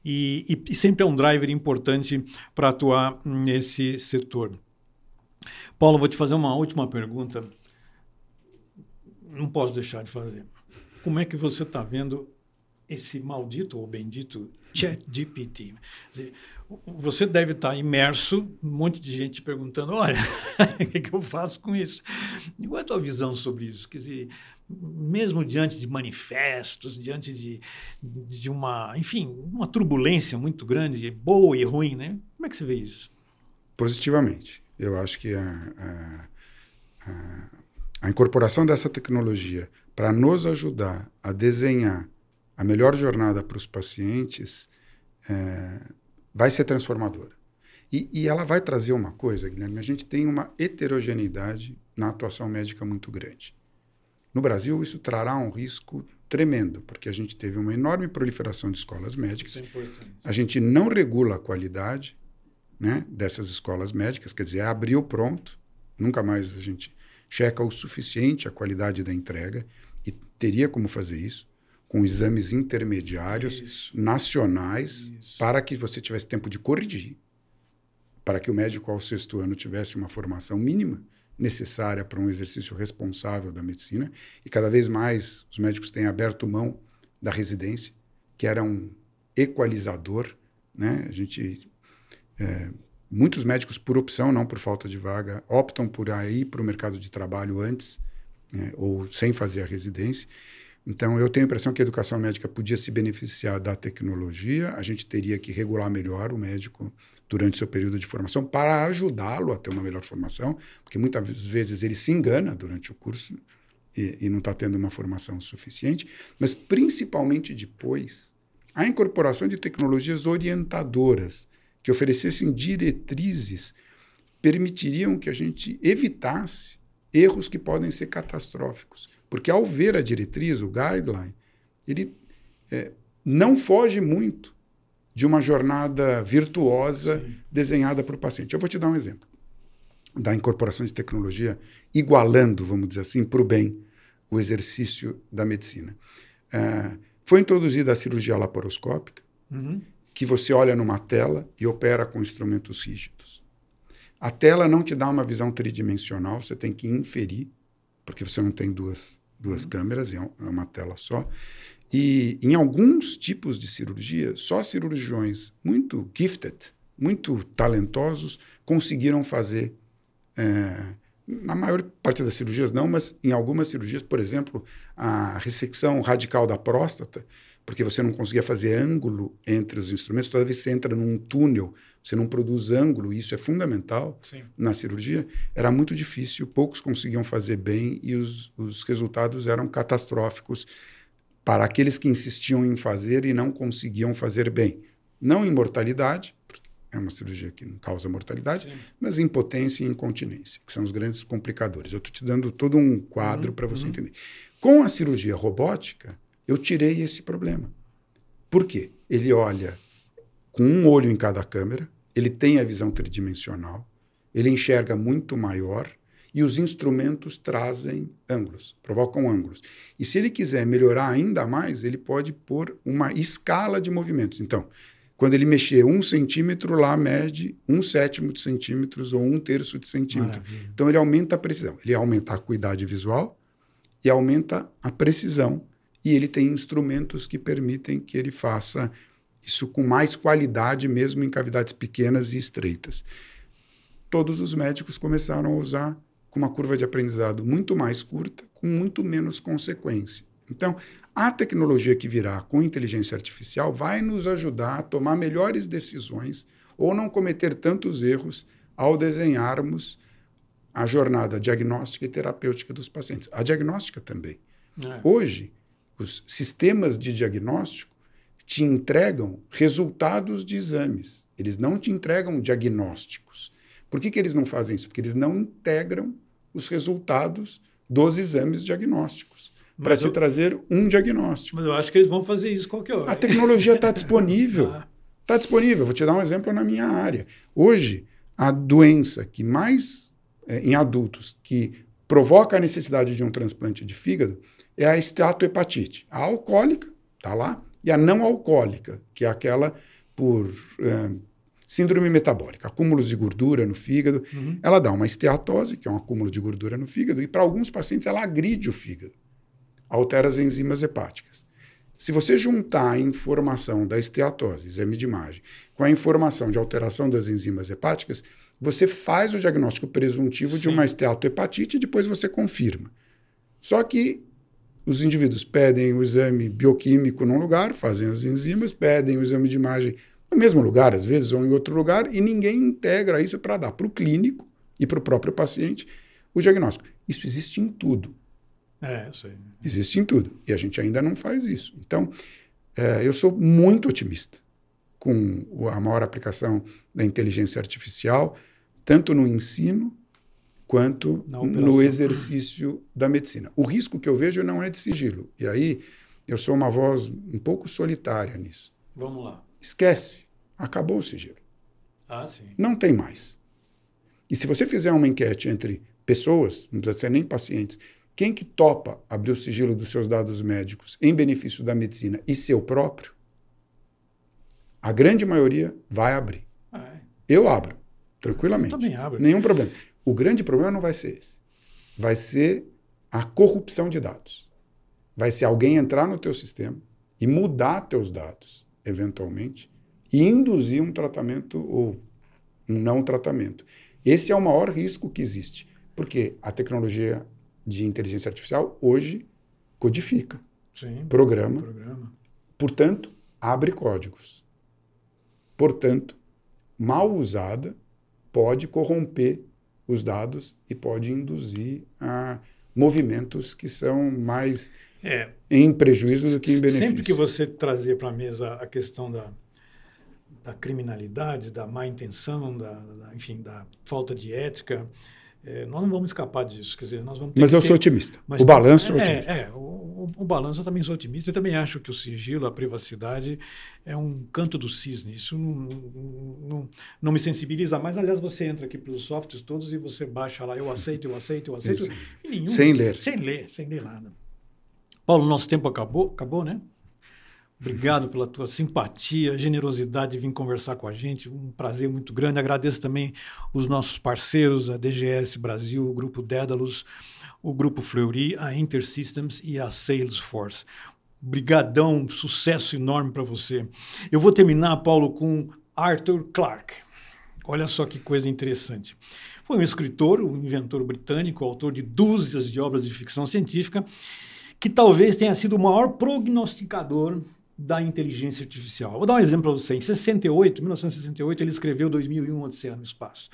e, e, e sempre é um driver importante para atuar nesse setor. Paulo, vou te fazer uma última pergunta. Não posso deixar de fazer. Como é que você está vendo esse maldito ou bendito ChatGPT. Você deve estar imerso, um monte de gente perguntando: olha, o que, eu faço com isso? E qual é a tua visão sobre isso? Quer dizer, mesmo diante de manifestos, diante de, de uma, enfim, uma turbulência muito grande, boa e ruim, né? Como é que você vê isso? Positivamente. Eu acho que a, a, a, a incorporação dessa tecnologia para nos ajudar a desenhar a melhor jornada para os pacientes é, vai ser transformadora. E, e, ela vai trazer uma coisa, Guilherme: a gente tem uma heterogeneidade na atuação médica muito grande. No Brasil, isso trará um risco tremendo, porque a gente teve uma enorme proliferação de escolas médicas. É a gente não regula a qualidade né, dessas escolas médicas, quer dizer, abriu pronto, nunca mais a gente checa o suficiente a qualidade da entrega, e teria como fazer isso com exames intermediários Isso. nacionais Isso. para que você tivesse tempo de corrigir, para que o médico ao sexto ano tivesse uma formação mínima necessária para um exercício responsável da medicina e cada vez mais os médicos têm aberto mão da residência, que era um equalizador, né? A gente é, muitos médicos por opção, não por falta de vaga, optam por ir para o mercado de trabalho antes né? ou sem fazer a residência. Então, eu tenho a impressão que a educação médica podia se beneficiar da tecnologia, a gente teria que regular melhor o médico durante seu período de formação para ajudá-lo a ter uma melhor formação, porque muitas vezes ele se engana durante o curso e, e não está tendo uma formação suficiente, mas principalmente depois, a incorporação de tecnologias orientadoras que oferecessem diretrizes permitiriam que a gente evitasse erros que podem ser catastróficos. Porque ao ver a diretriz, o guideline, ele é, não foge muito de uma jornada virtuosa Sim. desenhada para o paciente. Eu vou te dar um exemplo da incorporação de tecnologia, igualando, vamos dizer assim, para o bem o exercício da medicina. Uh, foi introduzida a cirurgia laparoscópica, uhum. que você olha numa tela e opera com instrumentos rígidos. A tela não te dá uma visão tridimensional, você tem que inferir, porque você não tem duas, duas câmeras, é, é uma tela só. E em alguns tipos de cirurgia, só cirurgiões muito gifted, muito talentosos, conseguiram fazer é, na maior parte das cirurgias não, mas em algumas cirurgias, por exemplo, a ressecção radical da próstata, porque você não conseguia fazer ângulo entre os instrumentos, toda vez que você entra num túnel, você não produz ângulo, e isso é fundamental Sim. na cirurgia, era muito difícil, poucos conseguiam fazer bem e os, os resultados eram catastróficos para aqueles que insistiam em fazer e não conseguiam fazer bem. Não em mortalidade, é uma cirurgia que não causa mortalidade, Sim. mas impotência e incontinência, que são os grandes complicadores. Eu estou te dando todo um quadro uhum, para você uhum. entender. Com a cirurgia robótica, eu tirei esse problema. Por quê? Ele olha com um olho em cada câmera, ele tem a visão tridimensional, ele enxerga muito maior e os instrumentos trazem ângulos, provocam ângulos. E se ele quiser melhorar ainda mais, ele pode pôr uma escala de movimentos. Então, quando ele mexer um centímetro, lá mede um sétimo de centímetros ou um terço de centímetro. Maravilha. Então ele aumenta a precisão. Ele aumenta a acuidade visual e aumenta a precisão. E ele tem instrumentos que permitem que ele faça isso com mais qualidade, mesmo em cavidades pequenas e estreitas. Todos os médicos começaram a usar com uma curva de aprendizado muito mais curta, com muito menos consequência. Então, a tecnologia que virá com inteligência artificial vai nos ajudar a tomar melhores decisões ou não cometer tantos erros ao desenharmos a jornada diagnóstica e terapêutica dos pacientes. A diagnóstica também. É. Hoje, os sistemas de diagnóstico te entregam resultados de exames. Eles não te entregam diagnósticos. Por que, que eles não fazem isso? Porque eles não integram os resultados dos exames diagnósticos para te eu... trazer um diagnóstico. Mas eu acho que eles vão fazer isso qualquer hora. A tecnologia está disponível. Está ah. disponível. Vou te dar um exemplo na minha área. Hoje, a doença que mais é, em adultos que provoca a necessidade de um transplante de fígado é a esteatohepatite. A alcoólica, está lá, e a não alcoólica, que é aquela por é, síndrome metabólica, acúmulos de gordura no fígado. Uhum. Ela dá uma esteatose, que é um acúmulo de gordura no fígado, e para alguns pacientes ela agride o fígado altera as enzimas hepáticas. Se você juntar a informação da esteatose, exame de imagem, com a informação de alteração das enzimas hepáticas, você faz o diagnóstico presuntivo Sim. de uma esteatohepatite e depois você confirma. Só que os indivíduos pedem o exame bioquímico num lugar, fazem as enzimas, pedem o exame de imagem no mesmo lugar, às vezes, ou em outro lugar, e ninguém integra isso para dar para o clínico e para o próprio paciente o diagnóstico. Isso existe em tudo. É, eu sei. Existe em tudo. E a gente ainda não faz isso. Então, é, eu sou muito otimista com a maior aplicação da inteligência artificial, tanto no ensino quanto no exercício da medicina. O risco que eu vejo não é de sigilo. E aí eu sou uma voz um pouco solitária nisso. Vamos lá. Esquece. Acabou o sigilo. Ah, sim. Não tem mais. E se você fizer uma enquete entre pessoas, não precisa ser nem pacientes, quem que topa abrir o sigilo dos seus dados médicos em benefício da medicina e seu próprio, a grande maioria vai abrir. É. Eu abro, tranquilamente. Eu também abro. Nenhum problema. O grande problema não vai ser esse. Vai ser a corrupção de dados. Vai ser alguém entrar no teu sistema e mudar teus dados, eventualmente, e induzir um tratamento ou um não tratamento. Esse é o maior risco que existe, porque a tecnologia de inteligência artificial hoje codifica, Sim, programa, programa, portanto, abre códigos. Portanto, mal usada, pode corromper os dados e pode induzir a movimentos que são mais é, em prejuízo do que em benefício. Sempre que você trazer para a mesa a questão da, da criminalidade, da má intenção, da, da, enfim, da falta de ética, é, nós não vamos escapar disso. Quer dizer, nós vamos Mas eu ter, sou otimista. o balanço é, é otimista. É, o, o, balanço eu também sou otimista. Eu também acho que o sigilo, a privacidade, é um canto do cisne. Isso não, não, não me sensibiliza mais. Aliás, você entra aqui pelos softwares todos e você baixa lá, eu aceito, eu aceito, eu aceito. Nenhum, sem ler. Sem ler, sem ler nada. Paulo, nosso tempo acabou, acabou, né? Obrigado pela tua simpatia, generosidade de vir conversar com a gente. Um prazer muito grande. Agradeço também os nossos parceiros, a DGS Brasil, o Grupo Dédalus, o Grupo Fleury, a InterSystems e a Salesforce. Brigadão, sucesso enorme para você. Eu vou terminar, Paulo, com Arthur Clarke. Olha só que coisa interessante. Foi um escritor, um inventor britânico, autor de dúzias de obras de ficção científica, que talvez tenha sido o maior prognosticador da inteligência artificial. Vou dar um exemplo para você. Em 68, 1968, ele escreveu 2001, Odisseia no Espaço.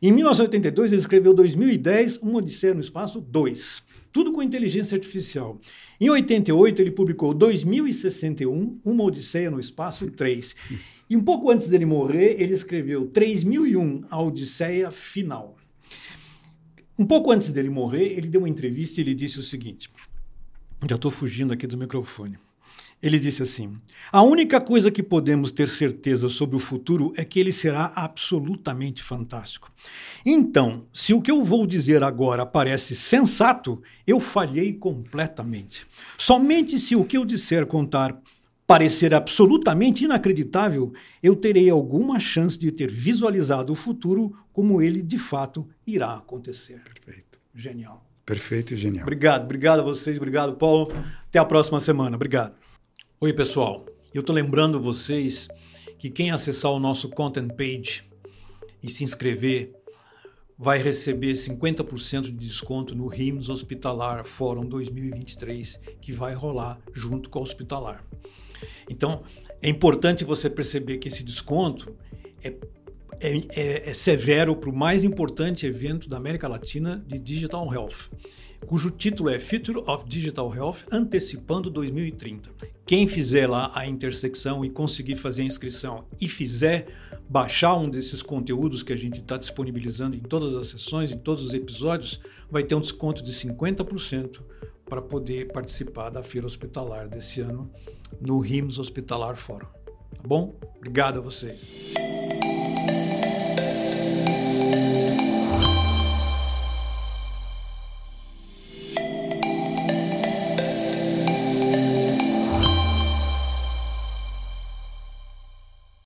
Em 1982, ele escreveu 2010, Um Odisseia no Espaço 2. Tudo com inteligência artificial. Em 88, ele publicou 2061, Uma Odisseia no Espaço 3. E um pouco antes dele morrer, ele escreveu 3001, A Odisseia Final. Um pouco antes dele morrer, ele deu uma entrevista e ele disse o seguinte: já estou fugindo aqui do microfone. Ele disse assim: A única coisa que podemos ter certeza sobre o futuro é que ele será absolutamente fantástico. Então, se o que eu vou dizer agora parece sensato, eu falhei completamente. Somente se o que eu disser contar parecer absolutamente inacreditável, eu terei alguma chance de ter visualizado o futuro como ele de fato irá acontecer. Perfeito. Genial. Perfeito e genial. Obrigado, obrigado a vocês, obrigado, Paulo. Até a próxima semana. Obrigado. Oi, pessoal. Eu estou lembrando vocês que quem acessar o nosso content page e se inscrever vai receber 50% de desconto no RIMS Hospitalar Fórum 2023, que vai rolar junto com o Hospitalar. Então, é importante você perceber que esse desconto é, é, é, é severo para o mais importante evento da América Latina de Digital Health cujo título é Future of Digital Health Antecipando 2030. Quem fizer lá a intersecção e conseguir fazer a inscrição e fizer baixar um desses conteúdos que a gente está disponibilizando em todas as sessões, em todos os episódios, vai ter um desconto de 50% para poder participar da feira hospitalar desse ano no RIMS Hospitalar Fórum. Tá bom? Obrigado a vocês.